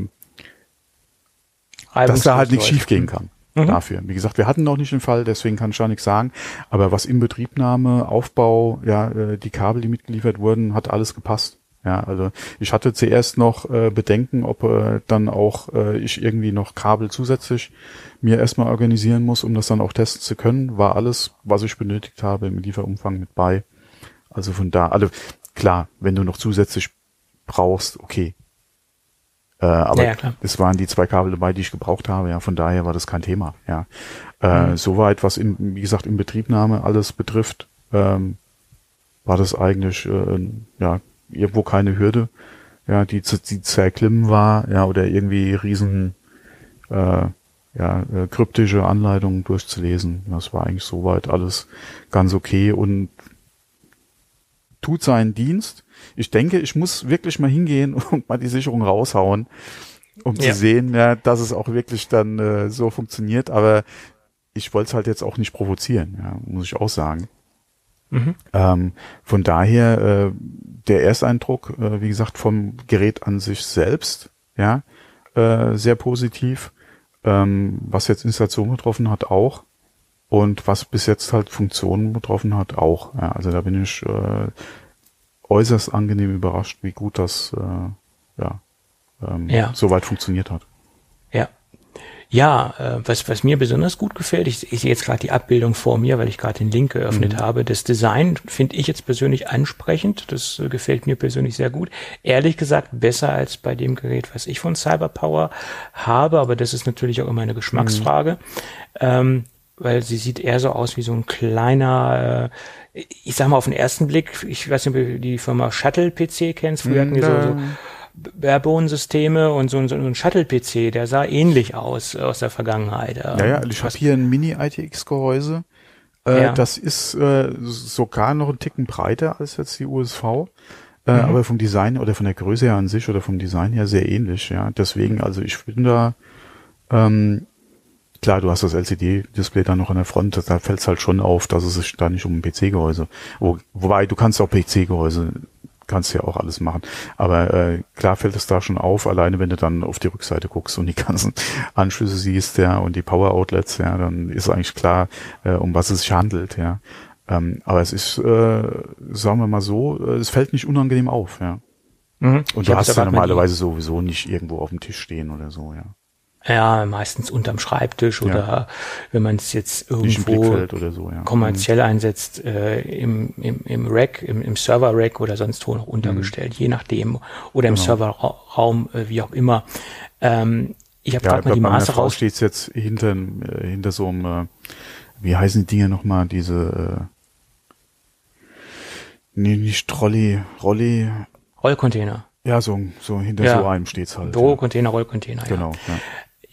dass da halt nichts schief gehen kann. Mhm. Dafür. Wie gesagt, wir hatten noch nicht den Fall, deswegen kann ich da nichts sagen. Aber was Inbetriebnahme, Aufbau, ja, äh, die Kabel, die mitgeliefert wurden, hat alles gepasst. Ja, also ich hatte zuerst noch äh, Bedenken, ob äh, dann auch äh, ich irgendwie noch Kabel zusätzlich mir erstmal organisieren muss, um das dann auch testen zu können. War alles, was ich benötigt habe, im Lieferumfang mit bei. Also von da, also klar, wenn du noch zusätzlich brauchst, okay. Äh, aber ja, es waren die zwei Kabel dabei, die ich gebraucht habe, ja, von daher war das kein Thema, ja. Äh, mhm. Soweit, was im, wie gesagt, in Betriebnahme alles betrifft, ähm, war das eigentlich äh, ja irgendwo keine Hürde, ja, die zu, die zu erklimmen war, ja, oder irgendwie riesen äh, ja, äh, kryptische Anleitungen durchzulesen. Das war eigentlich soweit alles ganz okay und tut seinen Dienst. Ich denke, ich muss wirklich mal hingehen [LAUGHS] und mal die Sicherung raushauen, um ja. zu sehen, ja, dass es auch wirklich dann äh, so funktioniert. Aber ich wollte es halt jetzt auch nicht provozieren, ja, muss ich auch sagen. Mhm. Ähm, von daher äh, der Ersteindruck, äh, wie gesagt, vom Gerät an sich selbst, ja, äh, sehr positiv. Ähm, was jetzt Installation betroffen hat, auch. Und was bis jetzt halt Funktionen betroffen hat, auch. Ja, also da bin ich äh, äußerst angenehm überrascht, wie gut das äh, ja, ähm, ja. soweit funktioniert hat. Ja, äh, was, was mir besonders gut gefällt, ich, ich sehe jetzt gerade die Abbildung vor mir, weil ich gerade den Link geöffnet mhm. habe. Das Design finde ich jetzt persönlich ansprechend. Das äh, gefällt mir persönlich sehr gut. Ehrlich gesagt besser als bei dem Gerät, was ich von Cyberpower habe, aber das ist natürlich auch immer eine Geschmacksfrage. Mhm. Ähm, weil sie sieht eher so aus wie so ein kleiner, äh, ich sag mal auf den ersten Blick, ich weiß nicht, ob du die Firma Shuttle PC kennst, früher hatten die so, so Barebone-Systeme und so, ein, so ein Shuttle-PC, der sah ähnlich aus aus der Vergangenheit. Ja, ja, ich habe hier ein Mini-ITX-Gehäuse. Äh, ja. Das ist äh, sogar noch ein Ticken breiter als jetzt die USV. Äh, mhm. Aber vom Design oder von der Größe her an sich oder vom Design her sehr ähnlich, ja. Deswegen, also ich bin da, ähm, klar, du hast das LCD-Display da noch an der Front, da fällt es halt schon auf, dass es sich da nicht um ein PC-Gehäuse, wo, wobei du kannst auch PC-Gehäuse kannst ja auch alles machen. Aber äh, klar fällt es da schon auf, alleine wenn du dann auf die Rückseite guckst und die [LAUGHS] ganzen Anschlüsse siehst, ja, und die Power Outlets, ja, dann ist eigentlich klar, äh, um was es sich handelt, ja. Ähm, aber es ist, äh, sagen wir mal so, äh, es fällt nicht unangenehm auf, ja. Mhm. Und du hast ja normalerweise sowieso nicht irgendwo auf dem Tisch stehen oder so, ja. Ja, meistens unterm Schreibtisch ja. oder wenn man es jetzt irgendwo so, ja. kommerziell mhm. einsetzt, äh, im, im, im Rack, im, im Server-Rack oder sonst wo noch untergestellt, mhm. je nachdem. Oder im genau. Serverraum, äh, wie auch immer. Ähm, ich habe ja, gerade mal die Maße raus. steht jetzt hinter, äh, hinter so einem, äh, wie heißen die Dinge nochmal, diese, äh, nee, nicht Trolley, Rolli. Rollcontainer. Ja, so, so hinter ja. so einem steht's halt. Bürocontainer, Rollcontainer, genau, ja.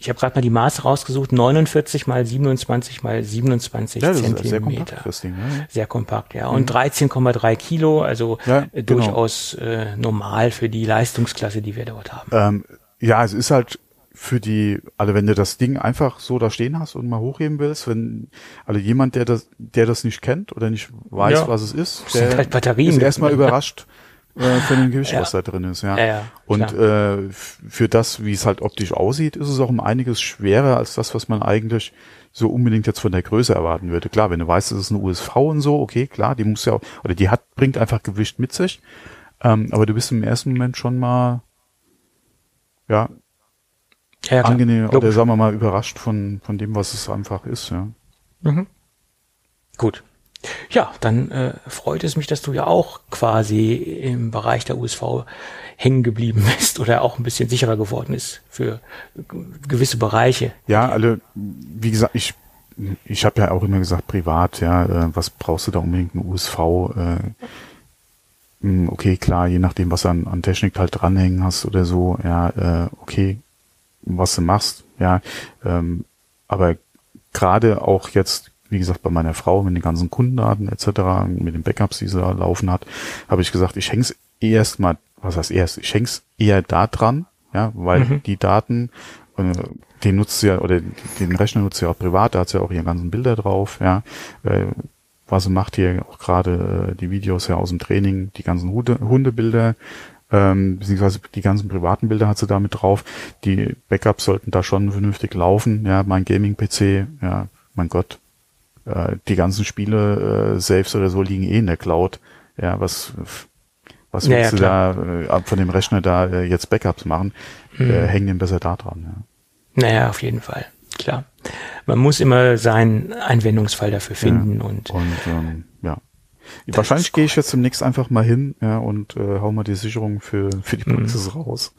Ich habe gerade mal die Maße rausgesucht, 49 mal 27 mal 27 ja, Zentimeter. Sehr kompakt, das Ding, ja. Sehr kompakt, ja. Und 13,3 mhm. Kilo, also ja, äh, genau. durchaus äh, normal für die Leistungsklasse, die wir dort haben. Ähm, ja, es ist halt für die, also wenn du das Ding einfach so da stehen hast und mal hochheben willst, wenn, also jemand, der das, der das nicht kennt oder nicht weiß, ja. was es ist, der halt Batterien ist erstmal überrascht, äh, von dem Gewicht, ja. was da drin ist, ja. ja, ja und äh, für das, wie es halt optisch aussieht, ist es auch um einiges schwerer als das, was man eigentlich so unbedingt jetzt von der Größe erwarten würde. Klar, wenn du weißt, es ist eine USV und so, okay, klar, die muss ja auch, oder die hat, bringt einfach Gewicht mit sich. Ähm, aber du bist im ersten Moment schon mal, ja, ja, angenehm Logisch. oder sagen wir mal überrascht von, von dem, was es einfach ist, ja. Mhm. Gut. Ja, dann äh, freut es mich, dass du ja auch quasi im Bereich der USV hängen geblieben [LAUGHS] bist oder auch ein bisschen sicherer geworden ist für gewisse Bereiche. Ja, alle, also, wie gesagt, ich ich habe ja auch immer gesagt, privat, ja, äh, was brauchst du da unbedingt eine USV? Äh, hm, okay, klar, je nachdem, was an, an Technik halt dranhängen hast oder so, ja, äh, okay, was du machst, ja, ähm, aber gerade auch jetzt wie gesagt, bei meiner Frau mit den ganzen Kundendaten etc., mit den Backups, die sie da laufen hat, habe ich gesagt, ich häng's erst mal, was heißt erst, ich häng's eher da dran, ja, weil mhm. die Daten, äh, den nutzt sie ja, oder den Rechner nutzt sie ja auch privat, da hat sie ja auch ihre ganzen Bilder drauf, ja, äh, was sie macht hier auch gerade äh, die Videos ja aus dem Training, die ganzen Hunde, Hundebilder, ähm, beziehungsweise die ganzen privaten Bilder hat sie da mit drauf. Die Backups sollten da schon vernünftig laufen. Ja, mein Gaming-PC, ja, mein Gott, äh, die ganzen Spiele, äh, Saves oder so liegen eh in der Cloud. Ja, was, was willst ja, du da äh, von dem Rechner da äh, jetzt Backups machen? Mhm. Äh, hängen den besser da dran. Ja. Naja, auf jeden Fall, klar. Man muss immer seinen Einwendungsfall dafür finden ja, und, und ähm. Wahrscheinlich gehe ich jetzt demnächst einfach mal hin ja, und äh, hau mal die Sicherung für, für die Praxis mhm. raus.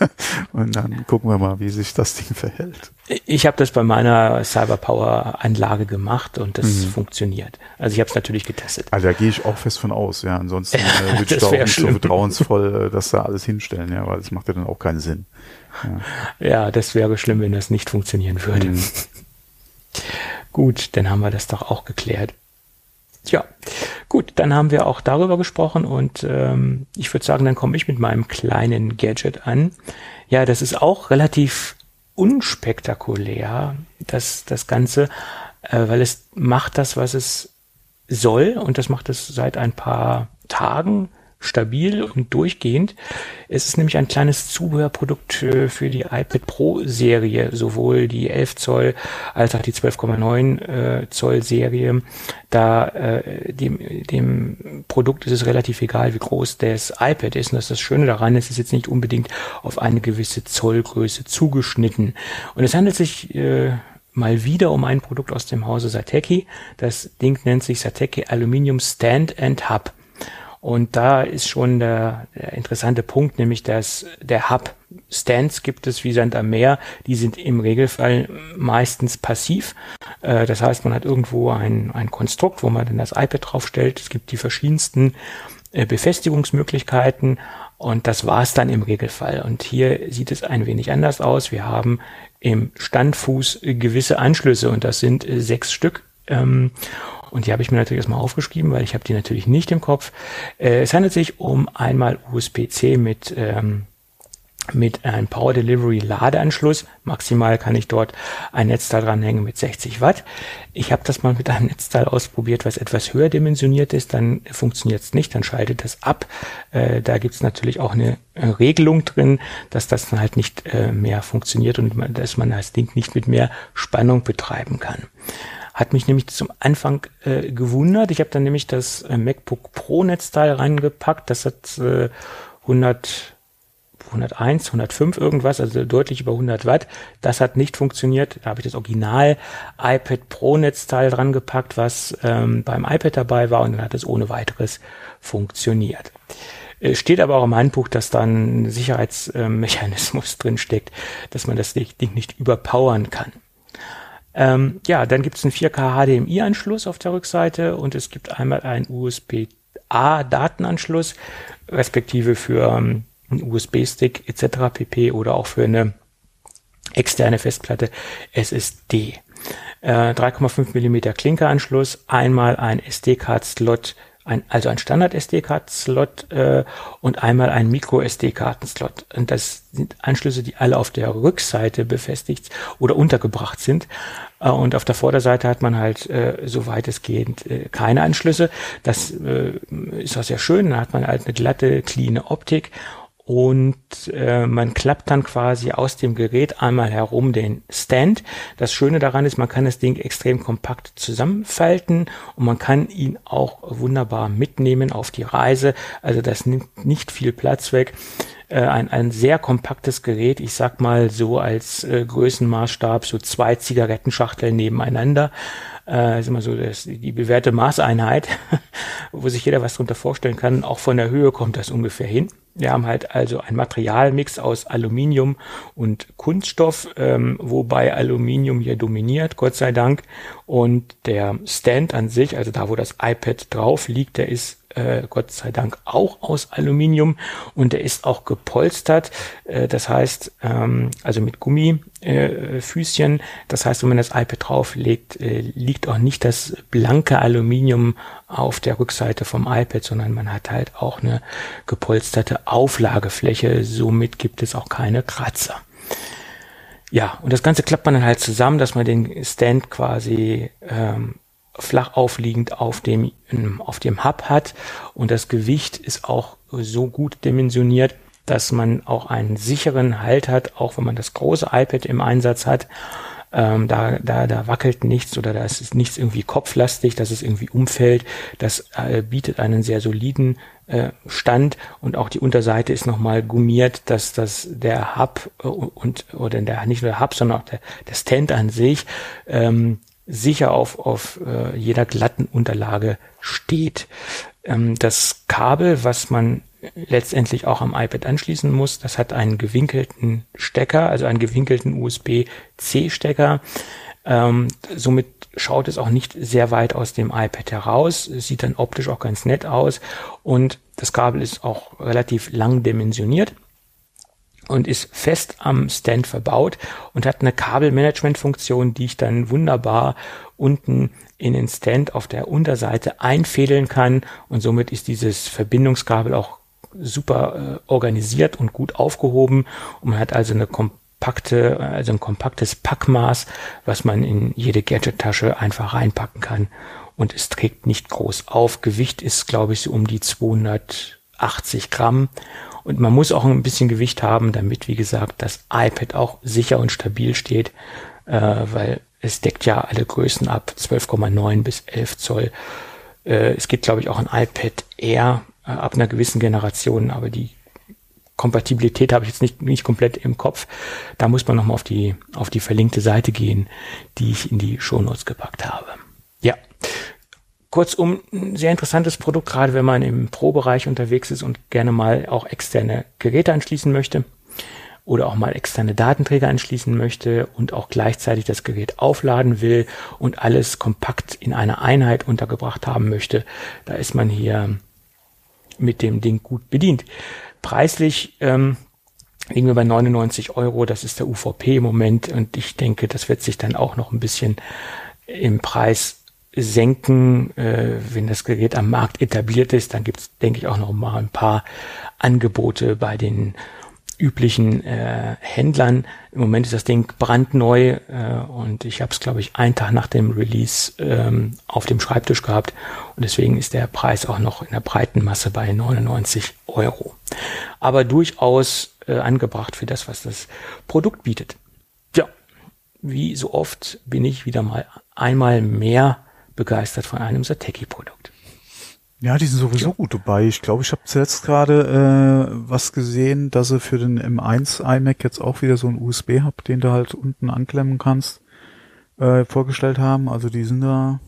[LAUGHS] und dann gucken wir mal, wie sich das Ding verhält. Ich habe das bei meiner Cyberpower-Anlage gemacht und das mhm. funktioniert. Also ich habe es natürlich getestet. Also da gehe ich auch fest von aus, ja. Ansonsten [LAUGHS] äh, würde ich da auch nicht schlimm. so vertrauensvoll äh, das da alles hinstellen, ja, weil das macht ja dann auch keinen Sinn. Ja, ja das wäre schlimm, wenn das nicht funktionieren würde. Mhm. [LAUGHS] Gut, dann haben wir das doch auch geklärt. Tja, gut, dann haben wir auch darüber gesprochen und ähm, ich würde sagen, dann komme ich mit meinem kleinen Gadget an. Ja, das ist auch relativ unspektakulär, das, das Ganze, äh, weil es macht das, was es soll und das macht es seit ein paar Tagen stabil und durchgehend. Es ist nämlich ein kleines Zubehörprodukt äh, für die iPad Pro Serie, sowohl die 11 Zoll als auch die 12,9 äh, Zoll Serie. Da äh, dem, dem Produkt ist es relativ egal, wie groß das iPad ist. Und das ist das Schöne daran, es ist jetzt nicht unbedingt auf eine gewisse Zollgröße zugeschnitten. Und es handelt sich äh, mal wieder um ein Produkt aus dem Hause Sateki. Das Ding nennt sich Sateki Aluminium Stand and Hub. Und da ist schon der, der interessante Punkt, nämlich dass der Hub Stands gibt es wie Sand am Meer, die sind im Regelfall meistens passiv. Äh, das heißt, man hat irgendwo ein, ein Konstrukt, wo man dann das iPad draufstellt. Es gibt die verschiedensten äh, Befestigungsmöglichkeiten und das war's dann im Regelfall. Und hier sieht es ein wenig anders aus. Wir haben im Standfuß gewisse Anschlüsse und das sind äh, sechs Stück. Ähm, und die habe ich mir natürlich erstmal aufgeschrieben, weil ich habe die natürlich nicht im Kopf. Äh, es handelt sich um einmal USB-C mit ähm, mit einem Power Delivery Ladeanschluss. Maximal kann ich dort ein Netzteil dranhängen mit 60 Watt. Ich habe das mal mit einem Netzteil ausprobiert, was etwas höher dimensioniert ist. Dann funktioniert es nicht, dann schaltet das ab. Äh, da gibt es natürlich auch eine Regelung drin, dass das dann halt nicht äh, mehr funktioniert und dass man das Ding nicht mit mehr Spannung betreiben kann. Hat mich nämlich zum Anfang äh, gewundert. Ich habe dann nämlich das äh, MacBook Pro Netzteil reingepackt. Das hat äh, 100 101, 105 irgendwas, also deutlich über 100 Watt. Das hat nicht funktioniert. Da habe ich das Original iPad Pro Netzteil dran gepackt, was ähm, beim iPad dabei war und dann hat es ohne weiteres funktioniert. Äh, steht aber auch im Handbuch, dass da ein Sicherheitsmechanismus [LAUGHS] drin steckt, dass man das Ding nicht überpowern kann. Ähm, ja, dann gibt es einen 4K HDMI-Anschluss auf der Rückseite und es gibt einmal einen USB-A-Datenanschluss, respektive für ähm, einen USB-Stick etc. pp. oder auch für eine externe Festplatte SSD. Äh, 3,5 mm Klinkeranschluss, einmal ein SD-Card-Slot ein, also ein Standard-SD-Karten-Slot äh, und einmal ein Micro-SD-Karten-Slot. Und das sind Anschlüsse, die alle auf der Rückseite befestigt oder untergebracht sind. Äh, und auf der Vorderseite hat man halt äh, so weitestgehend äh, keine Anschlüsse. Das äh, ist auch sehr schön. Da hat man halt eine glatte, clean Optik und äh, man klappt dann quasi aus dem Gerät einmal herum den Stand. Das Schöne daran ist, man kann das Ding extrem kompakt zusammenfalten und man kann ihn auch wunderbar mitnehmen auf die Reise. Also das nimmt nicht viel Platz weg. Äh, ein, ein sehr kompaktes Gerät, ich sag mal so als äh, Größenmaßstab, so zwei Zigarettenschachteln nebeneinander äh, ist immer so das, die bewährte Maßeinheit, [LAUGHS] wo sich jeder was drunter vorstellen kann. Auch von der Höhe kommt das ungefähr hin. Wir haben halt also ein Materialmix aus Aluminium und Kunststoff, ähm, wobei Aluminium hier dominiert, Gott sei Dank. Und der Stand an sich, also da, wo das iPad drauf liegt, der ist äh, Gott sei Dank auch aus Aluminium und der ist auch gepolstert. Äh, das heißt, ähm, also mit Gummifüßchen. Äh, das heißt, wenn man das iPad drauflegt, äh, liegt auch nicht das blanke Aluminium auf der Rückseite vom iPad, sondern man hat halt auch eine gepolsterte Auflagefläche. Somit gibt es auch keine Kratzer. Ja, und das Ganze klappt man dann halt zusammen, dass man den Stand quasi ähm, flach aufliegend auf dem, auf dem Hub hat und das Gewicht ist auch so gut dimensioniert, dass man auch einen sicheren Halt hat, auch wenn man das große iPad im Einsatz hat. Ähm, da, da, da wackelt nichts oder da ist nichts irgendwie kopflastig, dass es irgendwie umfällt. Das äh, bietet einen sehr soliden äh, Stand und auch die Unterseite ist nochmal gummiert, dass das der Hub äh, und oder der nicht nur der Hub, sondern auch der, der Stand an sich ähm, sicher auf, auf äh, jeder glatten Unterlage steht. Ähm, das Kabel, was man letztendlich auch am iPad anschließen muss, das hat einen gewinkelten Stecker, also einen gewinkelten USB-C-Stecker. Ähm, somit schaut es auch nicht sehr weit aus dem iPad heraus. Sieht dann optisch auch ganz nett aus und das Kabel ist auch relativ lang dimensioniert und ist fest am Stand verbaut und hat eine Kabelmanagement-Funktion, die ich dann wunderbar unten in den Stand auf der Unterseite einfädeln kann. Und somit ist dieses Verbindungskabel auch super äh, organisiert und gut aufgehoben. Und man hat also eine kompakte, also ein kompaktes Packmaß, was man in jede Gadget-Tasche einfach reinpacken kann. Und es trägt nicht groß auf. Gewicht ist, glaube ich, so um die 280 Gramm und man muss auch ein bisschen Gewicht haben, damit, wie gesagt, das iPad auch sicher und stabil steht, äh, weil es deckt ja alle Größen ab, 12,9 bis 11 Zoll. Äh, es gibt, glaube ich, auch ein iPad Air äh, ab einer gewissen Generation, aber die Kompatibilität habe ich jetzt nicht, nicht komplett im Kopf. Da muss man nochmal auf die, auf die verlinkte Seite gehen, die ich in die Shownotes gepackt habe. Ja, Kurzum, ein sehr interessantes Produkt, gerade wenn man im Pro-Bereich unterwegs ist und gerne mal auch externe Geräte anschließen möchte oder auch mal externe Datenträger anschließen möchte und auch gleichzeitig das Gerät aufladen will und alles kompakt in einer Einheit untergebracht haben möchte. Da ist man hier mit dem Ding gut bedient. Preislich ähm, liegen wir bei 99 Euro, das ist der UVP im Moment und ich denke, das wird sich dann auch noch ein bisschen im Preis senken, äh, wenn das Gerät am Markt etabliert ist. Dann gibt es, denke ich, auch noch mal ein paar Angebote bei den üblichen äh, Händlern. Im Moment ist das Ding brandneu äh, und ich habe es, glaube ich, einen Tag nach dem Release ähm, auf dem Schreibtisch gehabt und deswegen ist der Preis auch noch in der breiten Masse bei 99 Euro. Aber durchaus äh, angebracht für das, was das Produkt bietet. Ja, wie so oft bin ich wieder mal einmal mehr begeistert von einem Sateki-Produkt. Ja, die sind sowieso gut dabei. Ich glaube, ich habe zuletzt gerade äh, was gesehen, dass sie für den M1 iMac jetzt auch wieder so einen USB-Hub, den du halt unten anklemmen kannst, äh, vorgestellt haben. Also die sind da.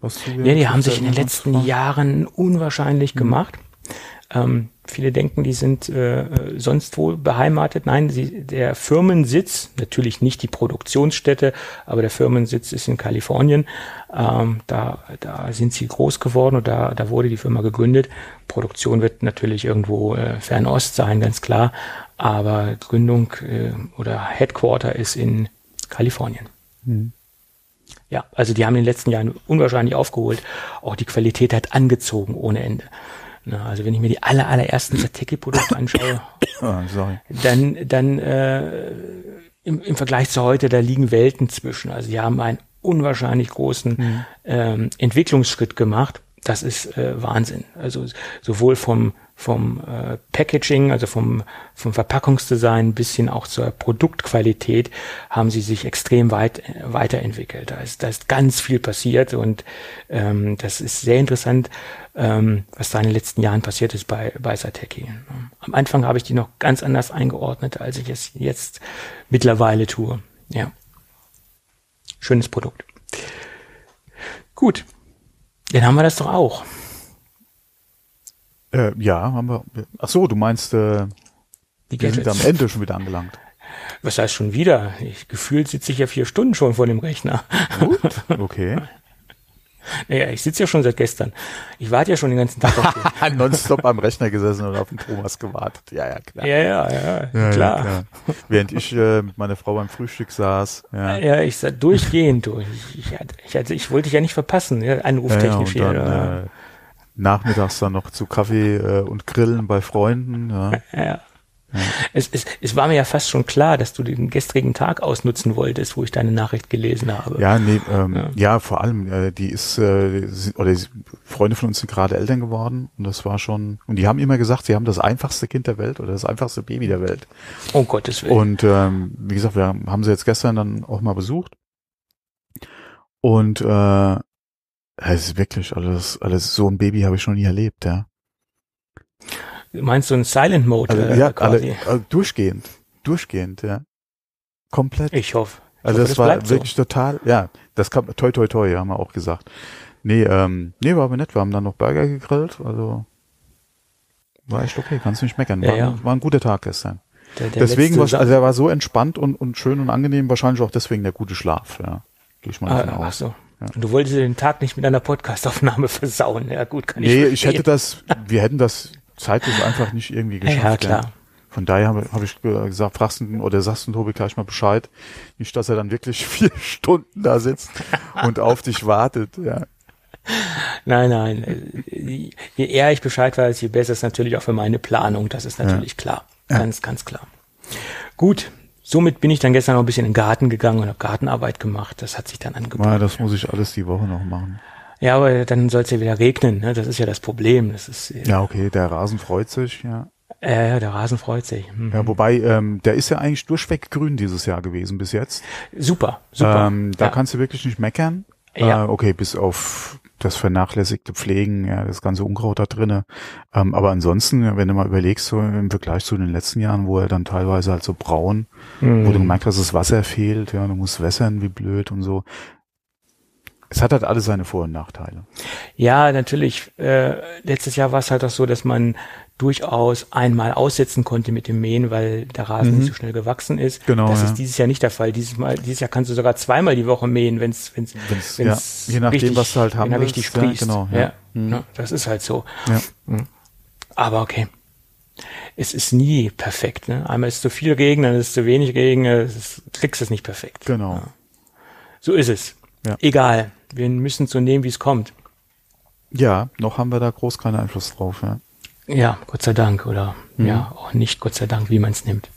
Was du ja, die haben sich in den letzten Jahren unwahrscheinlich mhm. gemacht. Ähm, viele denken, die sind äh, sonst wo beheimatet. Nein, sie, der Firmensitz, natürlich nicht die Produktionsstätte, aber der Firmensitz ist in Kalifornien. Ähm, da, da sind sie groß geworden und da, da wurde die Firma gegründet. Produktion wird natürlich irgendwo äh, Fernost sein, ganz klar. Aber Gründung äh, oder Headquarter ist in Kalifornien. Hm. Ja, also die haben in den letzten Jahren unwahrscheinlich aufgeholt. Auch die Qualität hat angezogen ohne Ende. Na, also wenn ich mir die aller, allerersten [COUGHS] Sateki-Produkte anschaue, sorry. dann, dann äh, im, im Vergleich zu heute, da liegen Welten zwischen. Also die haben einen unwahrscheinlich großen ähm, Entwicklungsschritt gemacht. Das ist äh, Wahnsinn. Also sowohl vom vom äh, Packaging, also vom vom Verpackungsdesign bis hin auch zur Produktqualität haben sie sich extrem weit äh, weiterentwickelt. Da ist da ist ganz viel passiert und ähm, das ist sehr interessant, ähm, was da in den letzten Jahren passiert ist bei bei Sateki. Am Anfang habe ich die noch ganz anders eingeordnet, als ich es jetzt mittlerweile tue. Ja, schönes Produkt. Gut, dann haben wir das doch auch. Äh, ja, haben wir. Ach so, du meinst, äh, Die wir sind am Ende schon wieder angelangt. Was heißt schon wieder? Ich, gefühlt sitze ich ja vier Stunden schon vor dem Rechner. Gut, [LAUGHS] okay. Naja, ich sitze ja schon seit gestern. Ich warte ja schon den ganzen Tag auf [LAUGHS] den. Nonstop am Rechner gesessen und auf den Thomas gewartet. Ja, ja, klar. Ja, ja, ja, Ja, klar. Ja, Während ich äh, mit meiner Frau beim Frühstück saß. Ja, Ja, ich sag durchgehend durch. Ich, ich, ich, ich wollte dich ja nicht verpassen, ja, ja, ja, anruftechnisch und hier. dann äh, nachmittags dann noch zu Kaffee äh, und Grillen bei Freunden. [LAUGHS] Ja. ja. Es, es, es war mir ja fast schon klar, dass du den gestrigen Tag ausnutzen wolltest, wo ich deine Nachricht gelesen habe. Ja, nee, ähm, ja. vor allem, äh, die ist, äh, oder sie, Freunde von uns sind gerade Eltern geworden und das war schon, und die haben immer gesagt, sie haben das einfachste Kind der Welt oder das einfachste Baby der Welt. Um Gottes Willen. Und ähm, wie gesagt, wir haben sie jetzt gestern dann auch mal besucht. Und äh, es ist wirklich alles, alles so ein Baby habe ich schon nie erlebt, ja. Meinst du einen Silent Mode Also, äh, ja, quasi? alle, äh, durchgehend, durchgehend, ja. Komplett. Ich hoffe. Ich Also hoffe, das, war bleibt so. wirklich total, ja, das kam toi toi toi, haben wir auch gesagt. Nee, ähm, nee, war aber nett. Wir haben dann noch Burger gegrillt, also war echt okay, kannst nicht meckern. War, Ja, ja. war ein guter Tag gestern. Der, der deswegen war, also er war so entspannt und, und schön und angenehm, wahrscheinlich auch deswegen der gute Schlaf, ja. Gehe ich mal davon Ah, ach aus. Und du wolltest den Tag nicht mit einer Podcastaufnahme [LAUGHS] versauen. Ja, gut, kann ich Nee, ich hätte das, wir hätten das zeitlich einfach nicht irgendwie geschafft. Ja, klar. Von daher habe hab ich ge- gesagt, fragst du oder sagst du Tobi gleich mal Bescheid. Nicht, dass er dann wirklich [LAUGHS] vier Stunden da sitzt und auf dich wartet, ja. Nein, nein. Je eher ich Bescheid weiß, je besser ist natürlich auch für meine Planung. Das ist natürlich klar. Ganz, ganz klar. Gut. Somit bin ich dann gestern noch ein bisschen in den Garten gegangen und habe Gartenarbeit gemacht. Das hat sich dann angeboten. Na, das muss ich alles die Woche noch machen. Ja, aber dann soll es ja wieder regnen. Ne? Das ist ja das Problem. Das ist äh, Ja, okay, der Rasen freut sich, ja. äh, der Rasen freut sich. Hm. Ja, wobei, ähm, der ist ja eigentlich durchweg grün dieses Jahr gewesen bis jetzt. Super, super. Ähm, da ja. kannst du wirklich nicht meckern. Ja. Äh, okay, bis auf das vernachlässigte Pflegen, ja, das ganze Unkraut da drinne. Ähm, aber ansonsten, wenn du mal überlegst, so im Vergleich zu den letzten Jahren, wo er dann teilweise halt so braun, Mhm. wo du gemerkt hast, das Wasser fehlt, ja, du musst wässern wie blöd und so. Es hat halt alles seine Vor- und Nachteile. Ja, natürlich. Äh, letztes Jahr war es halt auch so, dass man durchaus einmal aussetzen konnte mit dem Mähen, weil der Rasen nicht so schnell gewachsen ist. Mhm. Genau, Das ja. ist dieses Jahr nicht der Fall. Dieses Mal, dieses Jahr kannst du sogar zweimal die Woche mähen, wenn es, wenn es, Wenn's- ja, je nachdem, was du halt haben er richtig willst, ja, sprießt. genau, ja. ja. Mhm. Ja, das ist halt so. Ja. Aber okay. Es ist nie perfekt. Ne? Einmal ist zu viel Regen, dann ist zu wenig Regen, es ist, kriegst es nicht perfekt. Genau. So ist es. Ja. Egal. Wir müssen so nehmen, wie es kommt. Ja, noch haben wir da groß keinen Einfluss drauf, ja. Ja, Gott sei Dank oder Mhm. ja, auch nicht Gott sei Dank, wie man es nimmt.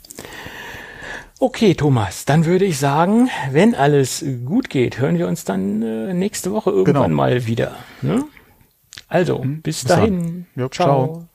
Okay, Thomas, dann würde ich sagen, wenn alles gut geht, hören wir uns dann äh, nächste Woche irgendwann Genau. mal wieder. Ne? Also, bis bis dahin. Ja, ciao.